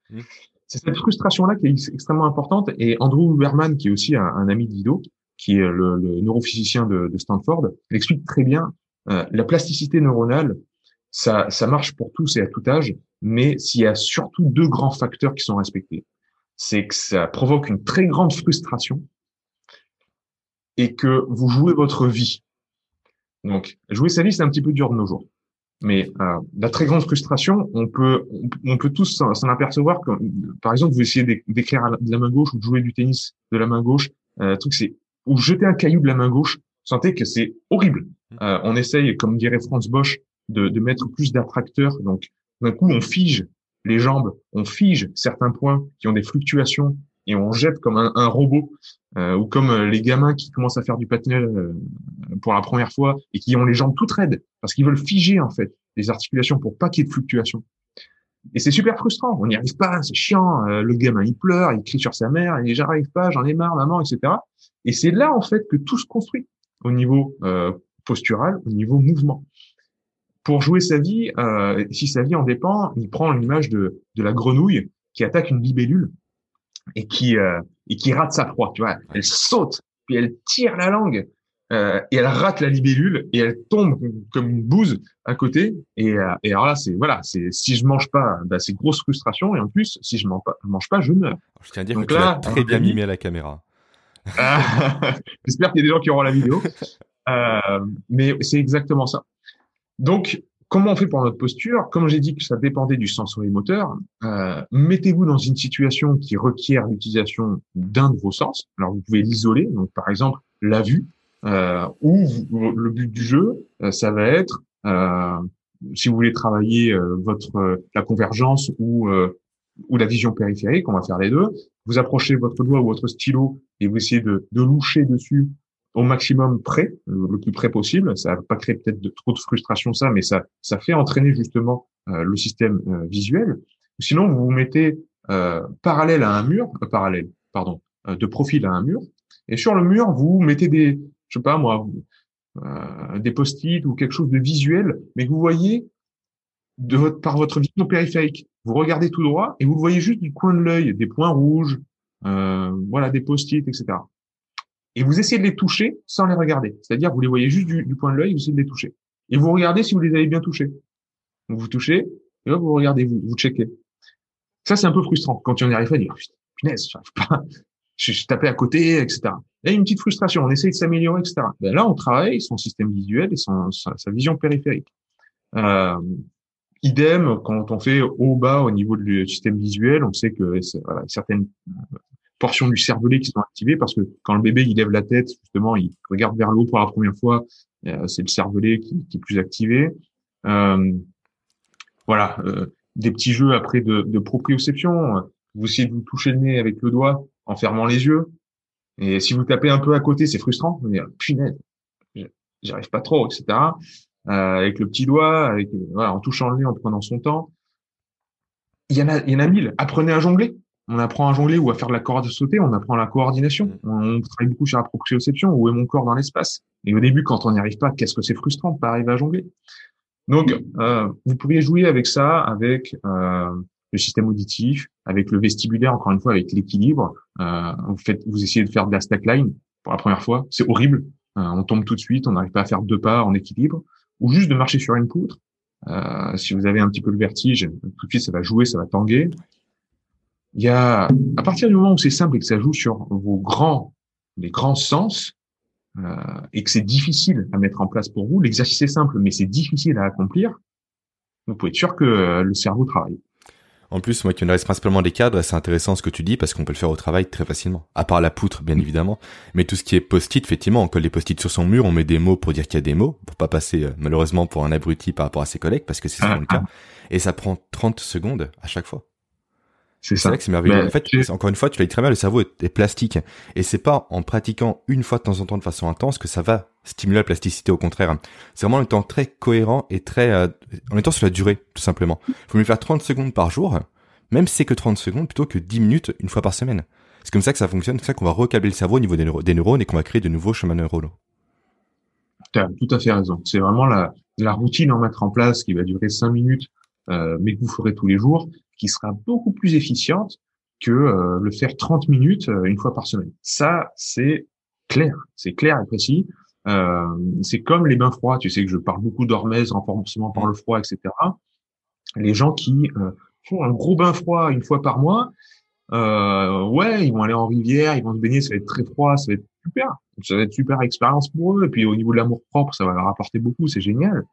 Mmh. C'est cette frustration-là qui est extrêmement importante. Et Andrew Berman, qui est aussi un, un ami d'Ido, qui est le, le neurophysicien de, de, Stanford, explique très bien euh, la plasticité neuronale. Ça, ça marche pour tous et à tout âge, mais s'il y a surtout deux grands facteurs qui sont respectés, c'est que ça provoque une très grande frustration et que vous jouez votre vie. Donc, jouer sa vie, c'est un petit peu dur de nos jours. Mais euh, la très grande frustration, on peut, on peut tous s'en apercevoir. Que, par exemple, vous essayez d'écrire de la main gauche ou de jouer du tennis de la main gauche. Euh, truc, c'est ou jeter un caillou de la main gauche, sentez que c'est horrible. Mmh. Euh, on essaye, comme dirait Franz Bosch, de, de mettre plus d'attracteurs. Donc, d'un coup, on fige les jambes, on fige certains points qui ont des fluctuations et on jette comme un, un robot euh, ou comme euh, les gamins qui commencent à faire du patinage euh, pour la première fois et qui ont les jambes toutes raides parce qu'ils veulent figer en fait les articulations pour pas qu'il y ait de fluctuations. Et c'est super frustrant. On n'y arrive pas, c'est chiant. Euh, le gamin il pleure, il crie sur sa mère, et j'arrive pas, j'en ai marre, maman, etc. Et c'est là en fait que tout se construit au niveau euh, postural, au niveau mouvement. Pour jouer sa vie, euh, si sa vie en dépend, il prend l'image de, de la grenouille qui attaque une libellule et qui euh, et qui rate sa proie. Tu vois, elle saute puis elle tire la langue euh, et elle rate la libellule et elle tombe comme une bouse à côté. Et, euh, et alors là, c'est voilà, c'est si je mange pas, bah, c'est grosse frustration. Et en plus, si je mange pas, je mange pas, je meurs. Je tiens à dire que tu l'as très bien mimé à la caméra. *laughs* J'espère qu'il y a des gens qui auront la vidéo. Euh, mais c'est exactement ça. Donc, comment on fait pour notre posture? Comme j'ai dit que ça dépendait du sensorimoteur, euh, mettez-vous dans une situation qui requiert l'utilisation d'un de vos sens. Alors, vous pouvez l'isoler. Donc, par exemple, la vue, euh, ou le but du jeu, euh, ça va être, euh, si vous voulez travailler euh, votre la convergence ou ou la vision périphérique, on va faire les deux. Vous approchez votre doigt ou votre stylo et vous essayez de, de loucher dessus au maximum près, le plus près possible. Ça va pas créer peut-être de, trop de frustration ça, mais ça ça fait entraîner justement euh, le système euh, visuel. Sinon, vous vous mettez euh, parallèle à un mur, parallèle, pardon, de profil à un mur, et sur le mur vous mettez des, je sais pas moi, des post-it ou quelque chose de visuel, mais que vous voyez de votre, par votre vision périphérique. Vous regardez tout droit et vous le voyez juste du coin de l'œil, des points rouges, voilà, des post-it, etc et vous essayez de les toucher sans les regarder. C'est-à-dire, vous les voyez juste du, point de l'œil, vous essayez de les toucher. Et vous regardez si vous les avez bien touchés. Vous touchez, et là, vous regardez, vous, vous checkez. Ça, c'est un peu frustrant. Quand on y arrive à dire, punaise, j'arrive pas, je suis tapé à côté, etc. Il y a une petite frustration. On essaye de s'améliorer, etc. Ben là, on travaille son système visuel et sa, vision périphérique. Euh, idem, quand on fait haut-bas au niveau du système visuel, on sait que voilà, certaines portions du cervelet qui sont activées parce que quand le bébé il lève la tête, justement, il regarde vers le haut pour la première fois, euh, c'est le cervelet qui, est plus activé. Euh, voilà, euh, des petits jeux après de, de proprioception. Vous essayez de vous toucher le nez avec le doigt en fermant les yeux. Et si vous tapez un peu à côté, c'est frustrant. Vous dire, punaise, j'arrive pas trop, etc. Euh, avec le petit doigt, avec voilà, en touchant le nez, en prenant son temps. Il y en a, il y en a mille. Apprenez à jongler on apprend à jongler ou à faire de la corde sauter, on apprend la coordination. Mm. On travaille beaucoup sur la proprioception, où est mon corps dans l'espace? Et au début, quand on n'y arrive pas, qu'est-ce que c'est frustrant de pas arriver à jongler? Donc, euh, vous pourriez jouer avec ça, avec euh, le système auditif, avec le vestibulaire, encore une fois, avec l'équilibre. Euh, vous faites, vous essayez de faire de la slackline pour la première fois, c'est horrible. on tombe tout de suite, on n'arrive pas à faire deux pas en équilibre, ou juste de marcher sur une poutre. si vous avez un petit peu le vertige, tout de suite ça va jouer, ça va tanguer il y a, à partir du moment où c'est simple et que ça joue sur vos grands, les grands sens, euh, et que c'est difficile à mettre en place pour vous, l'exercice est simple, mais c'est difficile à accomplir, vous pouvez être sûr que euh, le cerveau travaille. En plus, moi qui reste principalement des cadres, c'est intéressant ce que tu dis parce qu'on peut le faire au travail très facilement. À part la poutre, bien évidemment. Mais tout ce qui est post-it, effectivement, on colle des post-it sur son mur, on met des mots pour dire qu'il y a des mots, pour pas passer euh, malheureusement pour un abruti par rapport à ses collègues, parce que c'est souvent le cas. Et ça prend 30 secondes à chaque fois. C'est vrai que c'est merveilleux. en fait, encore une fois, tu l'as dit très bien, le cerveau est, plastique. Et c'est pas en pratiquant une fois de temps en temps de façon intense que ça va stimuler la plasticité, au contraire. C'est vraiment en étant très cohérent et très, euh, en étant sur la durée, tout simplement. Il faut mieux faire 30 secondes par jour, même si c'est que 30 secondes, plutôt que 10 minutes une fois par semaine. C'est comme ça que ça fonctionne, c'est ça qu'on va recabler le cerveau au niveau des, des, neurones et qu'on va créer de nouveaux chemins neuronaux. Tu as tout à fait raison. C'est vraiment la, la routine en mettre en place qui va durer 5 minutes, euh, mais que vous ferez tous les jours qui sera beaucoup plus efficiente que euh, le faire 30 minutes euh, une fois par semaine. Ça, c'est clair, c'est clair et précis. Euh, c'est comme les bains froids. Tu sais que je parle beaucoup d'hormèse, renforcement par le froid, etc. Les gens qui euh, font un gros bain froid une fois par mois, ouais, ils vont aller en rivière, ils vont se baigner, ça va être très froid, ça va être super. Ça va être super expérience pour eux. Et puis au niveau de l'amour propre, ça va leur apporter beaucoup, c'est génial.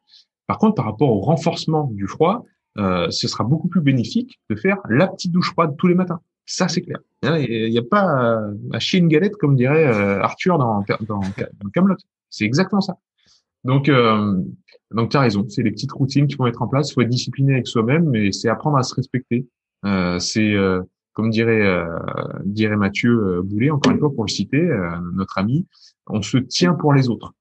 Par contre, par rapport au renforcement du froid, euh, ce sera beaucoup plus bénéfique de faire la petite douche froide tous les matins. Ça, c'est clair. Il n'y a, pas à chier une galette, comme dirait euh, Arthur dans, dans, Camelot. C'est exactement ça. Donc, euh, donc tu as raison. C'est les petites routines qu'il faut mettre en place. Il faut être discipliné avec soi-même, mais c'est apprendre à se respecter. Euh, c'est, euh, comme dirait, euh, dirait Mathieu Boulet, encore une fois pour le citer, notre ami, on se tient pour les autres.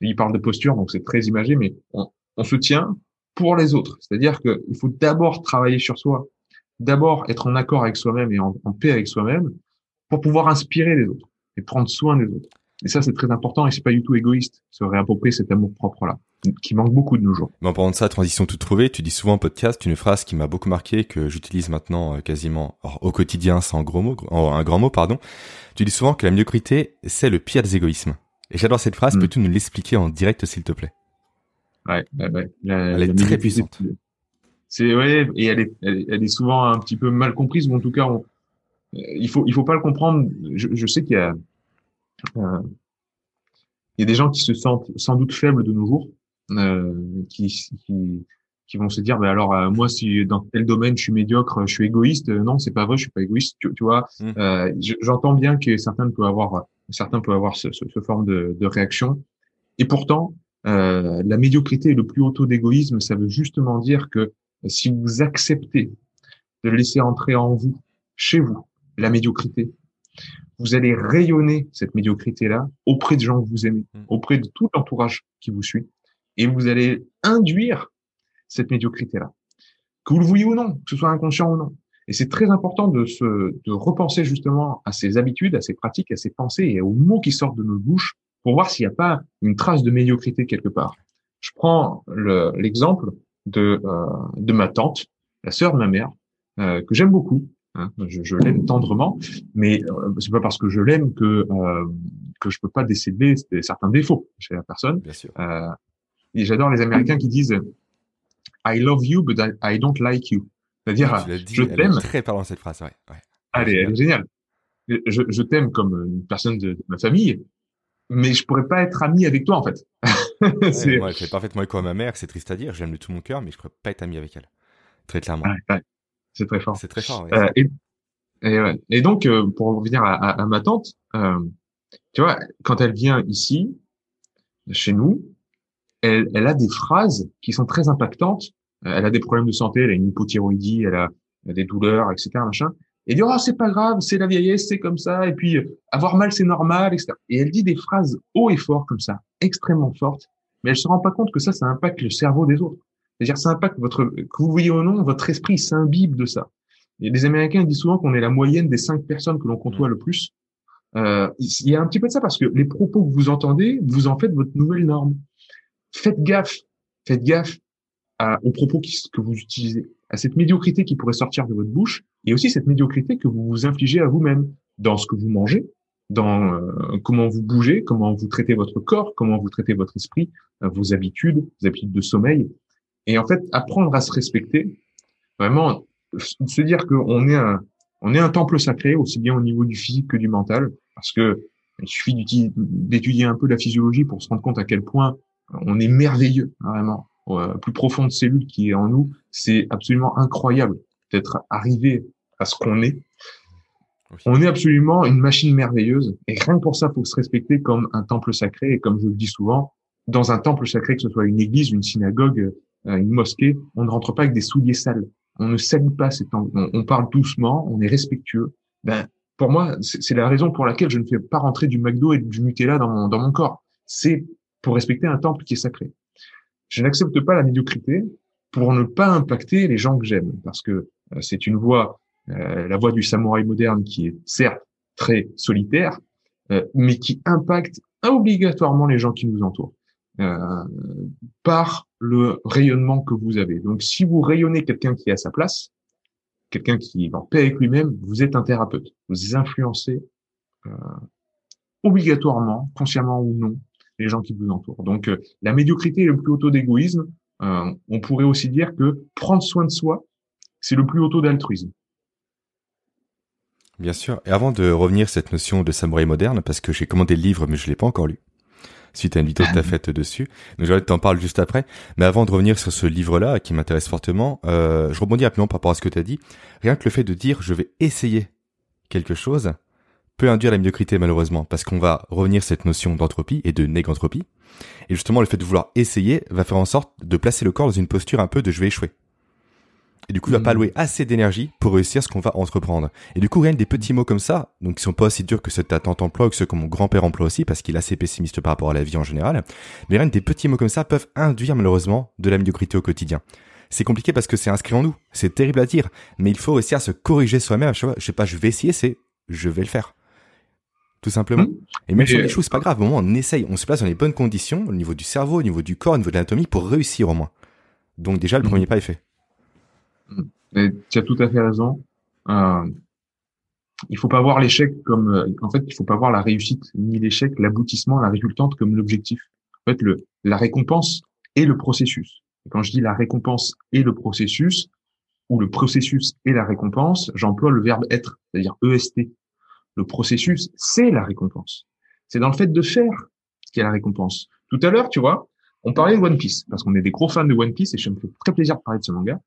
Il parle de posture, donc c'est très imagé, mais on se tient pour les autres. C'est-à-dire qu'il faut d'abord travailler sur soi, d'abord être en accord avec soi-même et en, paix avec soi-même pour pouvoir inspirer les autres et prendre soin des autres. Et ça, c'est très important et c'est pas du tout égoïste. Se réapproprier cet amour propre-là, qui manque beaucoup de nos jours. Mais en parlant de ça, transition toute trouvée, tu dis souvent en podcast une phrase qui m'a beaucoup marqué, que j'utilise maintenant euh, quasiment au quotidien sans gros mot, un grand mot, pardon. Tu dis souvent que la médiocrité, c'est le pire des égoïsmes. Et j'adore cette phrase, mm. peux-tu nous l'expliquer en direct s'il te plaît? Ouais, ouais, elle est très puissante. C'est ouais, et elle est, elle est, souvent un petit peu mal comprise, ou en tout cas, on, il faut, il faut pas le comprendre. Je, je sais qu'il y a, euh, il y a des gens qui se sentent sans doute faibles de nos jours, euh, qui, qui, qui vont se dire, bah alors euh, moi si dans tel domaine je suis médiocre, je suis égoïste. Non, c'est pas vrai, je suis pas égoïste. Tu, tu vois, mmh. euh, j'entends bien que certains peuvent avoir, certains peuvent avoir ce, ce, ce forme de, de, réaction. Et pourtant, euh, la médiocrité et le plus haut taux d'égoïsme, ça veut justement dire que si vous acceptez de laisser entrer en vous, chez vous, la médiocrité, vous allez rayonner cette médiocrité-là auprès de gens que vous aimez, mmh. auprès de tout l'entourage qui vous suit, et vous allez induire cette médiocrité-là. Que vous le vouliez ou non, que ce soit inconscient ou non. Et c'est très important de se, de repenser justement à ses habitudes, à ses pratiques, à ses pensées et aux mots qui sortent de nos bouches pour voir s'il n'y a pas une trace de médiocrité quelque part. Je prends l'exemple de, euh, de ma tante, la sœur de ma mère, euh, que j'aime beaucoup. Hein, je, je l'aime tendrement, mais euh, c'est pas parce que je l'aime que euh, que je peux pas décéder certains défauts chez la personne. Bien sûr. Euh, et j'adore les Américains qui disent I love you, but I, don't like you. C'est-à-dire, je t'aime. Très parlant cette phrase, ouais. Allez, elle est géniale. Je, je t'aime comme une personne de, ma famille, mais je pourrais pas être ami avec toi en fait. ouais, *laughs* moi, elle fait parfaitement écho à ma mère. C'est triste à dire. J'aime de tout mon cœur, mais je pourrais pas être ami avec elle. Très clairement. Ouais, c'est très fort. C'est très fort. Euh, et, et, et, donc, euh, pour revenir à, à, à ma tante, euh, tu vois, quand elle vient ici, chez nous, elle, elle, a des phrases qui sont très impactantes. Elle a des problèmes de santé, elle a une hypothyroïdie, elle a, des douleurs, etc. Machin. Et dit oh c'est pas grave, c'est la vieillesse, c'est comme ça. Et puis avoir mal c'est normal, etc. Et elle dit des phrases haut et fort comme ça, extrêmement fortes. Mais elle se rend pas compte que ça, ça impacte le cerveau des autres. C'est-à-dire ça impacte votre, que vous voyez ou non, votre esprit s'imbibe de ça. Et les Américains disent souvent qu'on est la moyenne des cinq personnes que l'on côtoie mmh. le plus. Euh, il y a un petit peu de ça parce que les propos que vous entendez, vous en faites votre nouvelle norme faites gaffe, faites gaffe à, aux propos que vous utilisez, à cette médiocrité qui pourrait sortir de votre bouche, et aussi cette médiocrité que vous vous infligez à vous-même dans ce que vous mangez, dans euh, comment vous bougez, comment vous traitez votre corps, comment vous traitez votre esprit, euh, vos habitudes, vos habitudes de sommeil. Et en fait, apprendre à se respecter, vraiment se dire qu'on est un, on est un temple sacré, aussi bien au niveau du physique que du mental, parce que il suffit d'étudier un peu la physiologie pour se rendre compte à quel point on est merveilleux, vraiment. plus profonde cellule qui est en nous, c'est absolument incroyable d'être arrivé à ce qu'on est. On est absolument une machine merveilleuse et rien que pour ça, faut se respecter comme un temple sacré et comme je le dis souvent, dans un temple sacré, que ce soit une église, une synagogue, euh, une mosquée, on ne rentre pas avec des souliers sales. On ne salue pas ces on, on, parle doucement, on est respectueux. Ben, pour moi, c'est la raison pour laquelle je ne fais pas rentrer du McDo et du Nutella dans mon, dans mon corps. C'est pour respecter un temple qui est sacré. Je n'accepte pas la médiocrité pour ne pas impacter les gens que j'aime, parce que euh, c'est une voie, euh, la voie du samouraï moderne qui est certes très solitaire, euh, mais qui impacte obligatoirement les gens qui nous entourent par le rayonnement que vous avez. Donc, si vous rayonnez quelqu'un qui est à sa place, quelqu'un qui est en paix avec lui-même, vous êtes un thérapeute. Vous influencez obligatoirement, consciemment ou non, les gens qui vous entourent. Donc, euh, la médiocrité est le plus haut taux d'égoïsme. Euh, on pourrait aussi dire que prendre soin de soi, c'est le plus haut taux d'altruisme. Bien sûr. Et avant de revenir sur cette notion de samouraï moderne, parce que j'ai commandé le livre, mais je l'ai pas encore lu, suite à une vidéo que tu as *laughs* faite dessus. Donc, je t'en parle juste après. Mais avant de revenir sur ce livre-là, qui m'intéresse fortement, euh, je rebondis rapidement par rapport à ce que tu as dit. Rien que le fait de dire, je vais essayer quelque chose, peut induire la médiocrité malheureusement, parce qu'on va revenir cette notion d'entropie et de négantropie. Et justement, le fait de vouloir essayer va faire en sorte de placer le corps dans une posture un peu de je vais échouer. Et du coup, il va pas allouer mmh. assez d'énergie pour réussir ce qu'on va entreprendre. Et du coup, rien que des petits mots comme ça, donc qui sont pas aussi durs que ceux que ta tante emploie ou que ceux que mon grand-père emploie aussi, parce qu'il est assez pessimiste par rapport à la vie en général. Mais rien que des petits mots comme ça peuvent induire malheureusement de la médiocrité au quotidien. C'est compliqué parce que c'est inscrit en nous. C'est terrible à dire. Mais il faut réussir à se corriger soi-même. Je sais pas, je vais essayer, c'est je vais le faire tout simplement. Mmh. Et même si on échoue, c'est pas grave. Au moins, on essaye, on se place dans les bonnes conditions, au niveau du cerveau, au niveau du corps, au niveau de l'anatomie, pour réussir au moins. Donc déjà, le mmh. premier pas est fait. Mmh. tu as tout à fait raison. Euh, il faut pas voir l'échec comme, euh, en fait, il faut pas voir la réussite ni l'échec, l'aboutissement, la résultante comme l'objectif. En fait, le, la récompense et le processus. Et quand je dis la récompense et le processus, ou le processus et la récompense, j'emploie le verbe être, c'est-à-dire EST, le processus, c'est la récompense. C'est dans le fait de faire qu'il y a la récompense. Tout à l'heure, tu vois, on parlait de One Piece, parce qu'on est des gros fans de One Piece et ça me fait très plaisir de parler de ce manga.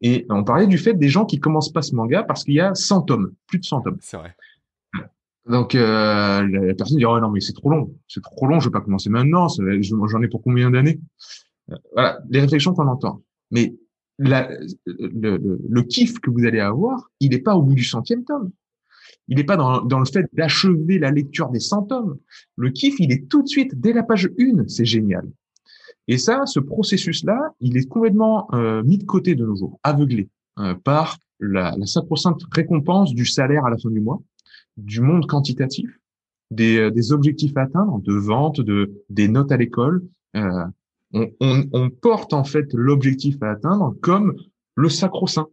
Et on parlait du fait des gens qui commencent pas ce manga parce qu'il y a 100 tomes, plus de 100 tomes. C'est vrai. Donc euh, la personne dit oh non mais c'est trop long, c'est trop long, je vais pas commencer maintenant, j'en ai pour combien d'années? Euh, Voilà, les réflexions qu'on entend. Mais la, le, le, le, kiff que vous allez avoir, il n'est pas au bout du centième tome. Il n'est pas dans, dans, le fait d'achever la lecture des 100 tomes. Le kiff, il est tout de suite dès la page 1. C'est génial. Et ça, ce processus-là, il est complètement euh, mis de côté de nos jours, aveuglé euh, par la, la sacro-sainte récompense du salaire à la fin du mois, du monde quantitatif, des, euh, des objectifs à atteindre, de vente, de des notes à l'école. Euh, on, on, on, porte en fait l'objectif à atteindre comme le sacro-saint.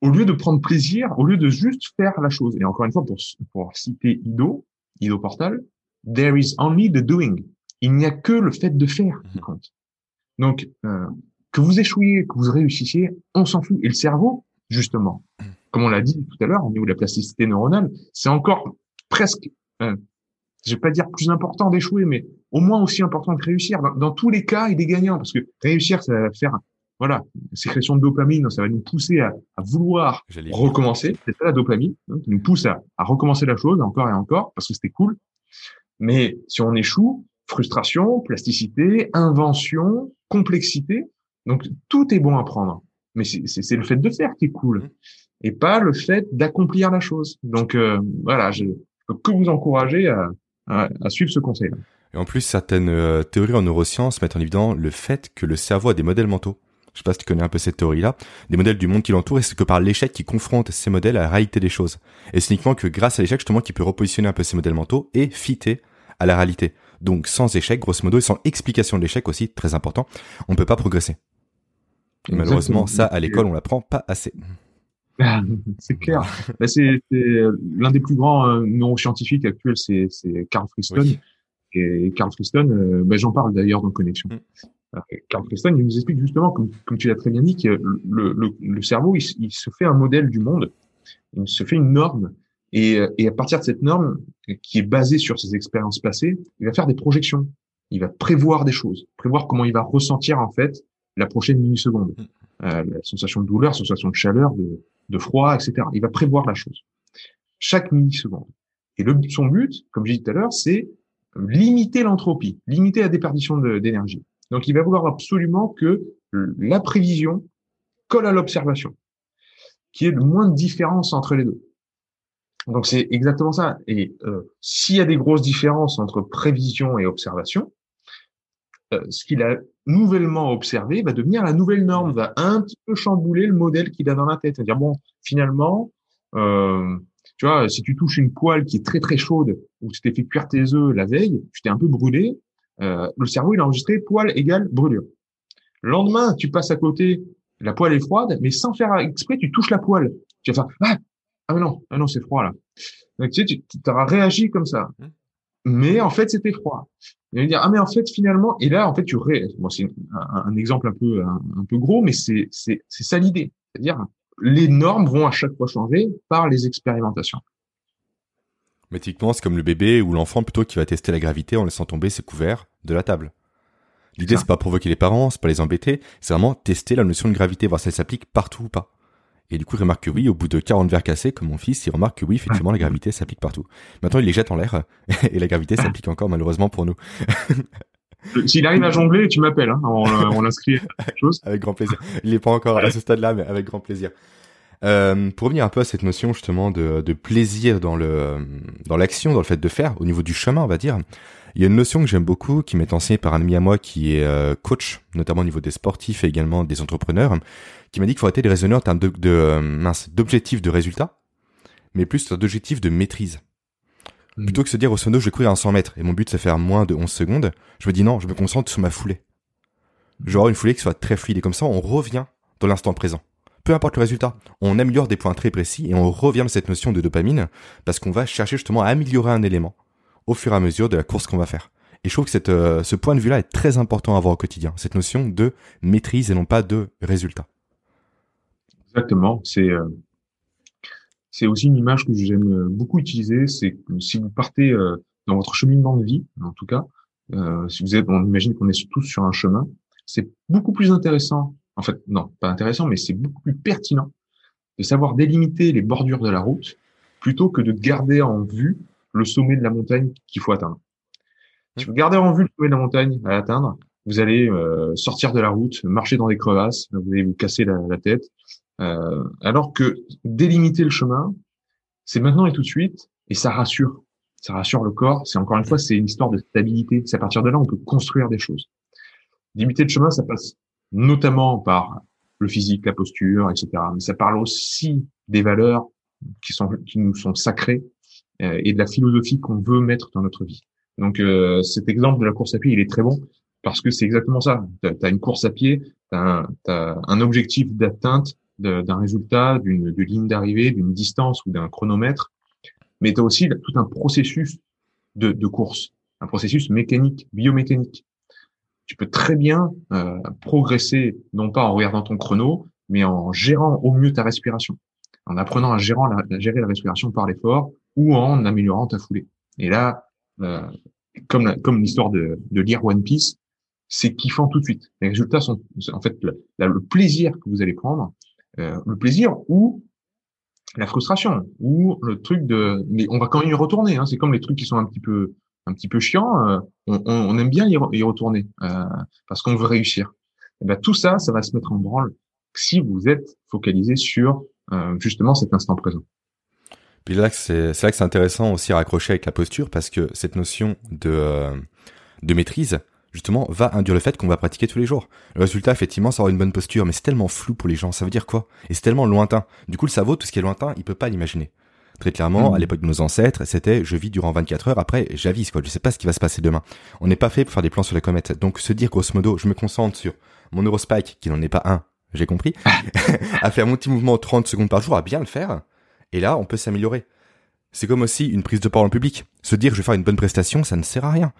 Au lieu de prendre plaisir, au lieu de juste faire la chose. Et encore une fois, pour, pour citer Ido, Ido Portal, there is only the doing. Il n'y a que le fait de faire qui mhm. compte. Donc, euh, que vous échouiez, que vous réussissiez, on s'en fout. Et le cerveau, justement, mhm. comme on l'a dit tout à l'heure, au niveau de la plasticité neuronale, c'est encore presque, euh, je vais pas dire plus important d'échouer, mais au moins aussi important que réussir. Dans, tous les cas, il est gagnant parce que réussir, ça va faire, voilà, sécrétion de dopamine, ça va nous pousser à, à vouloir recommencer. C'est ça la dopamine, hein, qui nous pousse à, à recommencer la chose encore et encore parce que c'était cool. Mais si on échoue, frustration, plasticité, invention, complexité. Donc tout est bon à prendre. Mais c'est le fait de faire qui est cool mmh. et pas le fait d'accomplir la chose. Donc euh, voilà, je peux que vous encourager à, à, suivre ce conseil. -là. Et en plus, certaines euh, théories en neurosciences mettent en évidence le fait que le cerveau a des modèles mentaux. Je sais pas si tu connais un peu cette théorie-là, des modèles du monde qui l'entoure, et c'est que par l'échec qui confronte ces modèles à la réalité des choses. Et c'est uniquement que grâce à l'échec, justement, qu'il peut repositionner un peu ces modèles mentaux et fitter à la réalité. Donc sans échec, grosso modo, et sans explication de l'échec aussi, très important, on ne peut pas progresser. Et malheureusement, ça, à l'école, on l'apprend pas assez. *laughs* Ah, c'est clair. Bah, c'est l'un des plus grands euh, neuroscientifiques actuels, c'est Carl Friston. Et Carl Friston, euh, bah, j'en parle d'ailleurs dans Connexion. Mm. Euh, Carl Friston, il nous explique justement, comme, tu l'as très bien dit, que le, le, le cerveau, il, il, se fait un modèle du monde, il se fait une norme, et, et, à partir de cette norme, qui est basée sur ses expériences passées, il va faire des projections. Il va prévoir des choses, prévoir comment il va ressentir en fait la prochaine milliseconde, mm. euh, la sensation de douleur, sensation de chaleur, de, de froid, etc. Il va prévoir la chose chaque milliseconde. Et le, son but, comme j'ai dit tout à l'heure, c'est limiter l'entropie, limiter la déperdition d'énergie. Donc, il va vouloir absolument que la prévision colle à l'observation, qu'il y ait le moins de différence entre les deux. Donc c'est exactement ça. Et euh, s'il y a des grosses différences entre prévision et observation, euh, ce qu'il a nouvellement observé va devenir la nouvelle norme, va un petit peu chambouler le modèle qu'il a dans la tête. C'est-à-dire bon, finalement, euh, tu vois, si tu touches une poêle qui est très très chaude ou tu t'es fait cuire tes œufs la veille, tu t'es un peu brûlé, euh, le cerveau il a enregistré poêle égale brûlure. Le lendemain, tu passes à côté, la poêle est froide, mais sans faire exprès, tu touches la poêle. Tu vas faire ah ah non, ah non, c'est froid là. Donc, tu sais, tu auras réagi comme ça. Mmh. Mais en fait, c'était froid. Il va dire ah mais en fait finalement et là en fait tu ré... bon, c'est un, exemple un peu un, peu gros mais c'est c'est c'est ça l'idée c'est-à-dire les normes vont à chaque fois changer par les expérimentations. Mais typiquement c'est comme le bébé ou l'enfant plutôt qui va tester la gravité en laissant tomber ses couverts de la table. L'idée c'est pas provoquer les parents, c'est pas les embêter, c'est vraiment tester la notion de gravité voir si elle s'applique partout ou pas. Et du coup, il remarque que oui, au bout de 40 verres cassés, comme mon fils, il remarque que oui, effectivement, la gravité s'applique partout. Maintenant, il les jette en l'air, *laughs* et la gravité s'applique encore, malheureusement, pour nous. S'il arrive à jongler, tu m'appelles, hein, on, on l'inscrit *laughs* chose. Avec grand plaisir. Il n'est pas encore à ce stade-là, mais avec grand plaisir. Euh, pour revenir un peu à cette notion justement de, de plaisir dans le dans l'action, dans le fait de faire, au niveau du chemin, on va dire, il y a une notion que j'aime beaucoup, qui m'est enseignée par un ami à moi qui est euh, coach, notamment au niveau des sportifs et également des entrepreneurs, qui m'a dit qu'il faut arrêter de raisonner en termes de, de euh, d'objectifs de résultats, mais plus d'objectifs de maîtrise. Hmm. Plutôt que de se dire au sono, je vais courir à 100 mètres et mon but c'est faire moins de 11 secondes, je me dis non, je me concentre sur ma foulée. Je veux avoir une foulée qui soit très fluide et comme ça on revient dans l'instant présent. Peu importe le résultat, on améliore des points très précis et on revient de cette notion de dopamine parce qu'on va chercher justement à améliorer un élément au fur et à mesure de la course qu'on va faire. Et je trouve que euh, ce point de vue-là est très important à avoir au quotidien, cette notion de maîtrise et non pas de résultat. Exactement, c'est euh, aussi une image que j'aime beaucoup utiliser, c'est que si vous partez euh, dans votre cheminement de vie, en tout cas, euh, si vous êtes, on imagine qu'on est tous sur un chemin, c'est beaucoup plus intéressant. En fait, non, pas intéressant, mais c'est beaucoup plus pertinent de savoir délimiter les bordures de la route plutôt que de garder en vue le sommet de la montagne qu'il faut atteindre. Si vous gardez en vue le sommet de la montagne à atteindre, vous allez euh, sortir de la route, marcher dans des crevasses, vous allez vous casser la, tête. Euh, alors que délimiter le chemin, c'est maintenant et tout de suite, et ça rassure. Ça rassure le corps. C'est encore une fois, c'est une histoire de stabilité. C'est à partir de là, on peut construire des choses. Limiter le chemin, ça passe notamment par le physique, la posture, etc. Mais ça parle aussi des valeurs qui sont qui nous sont sacrées euh, et de la philosophie qu'on veut mettre dans notre vie. Donc euh, cet exemple de la course à pied, il est très bon parce que c'est exactement ça. Tu as, une course à pied, tu as, un objectif d'atteinte d'un résultat, d'une ligne d'arrivée, d'une distance ou d'un chronomètre, mais tu as aussi tout un processus de, de, course, un processus mécanique, biomécanique. Tu peux très bien euh, progresser, non pas en regardant ton chrono, mais en gérant au mieux ta respiration, en apprenant à gérer la, respiration par l'effort ou en améliorant ta foulée. Et là, euh, comme, l'histoire de, de lire One Piece, c'est kiffant tout de suite. Les résultats sont, en fait, le, le plaisir que vous allez prendre, euh, le plaisir ou la frustration ou le truc de, mais on va quand même y retourner. Hein. C'est comme les trucs qui sont un petit peu, un petit peu chiants. Euh, on, aime bien y, retourner euh, parce qu'on veut réussir. Et ben tout ça, ça va se mettre en branle si vous êtes focalisé sur euh, justement cet instant présent. Puis là, c'est là que c'est intéressant aussi à raccrocher avec la posture parce que cette notion de, de maîtrise, justement, va induire le fait qu'on va pratiquer tous les jours. Le résultat, effectivement, c'est avoir une bonne posture, mais c'est tellement flou pour les gens. Ça veut dire quoi? Et c'est tellement lointain. Du coup, le cerveau, tout ce qui est lointain, il peut pas l'imaginer. Très clairement, à mmh. l'époque de nos ancêtres, c'était je vis durant 24 heures, après j'avise quoi, je sais pas ce qui va se passer demain. On n'est pas fait pour faire des plans sur la comète. Donc se dire grosso modo, je me concentre sur mon neurospike, qui n'en est pas un, j'ai compris, *laughs* *laughs* à faire mon petit mouvement 30 secondes par jour, à bien le faire, et là, on peut s'améliorer. C'est comme aussi une prise de parole en public. Se dire je vais faire une bonne prestation, ça ne sert à rien.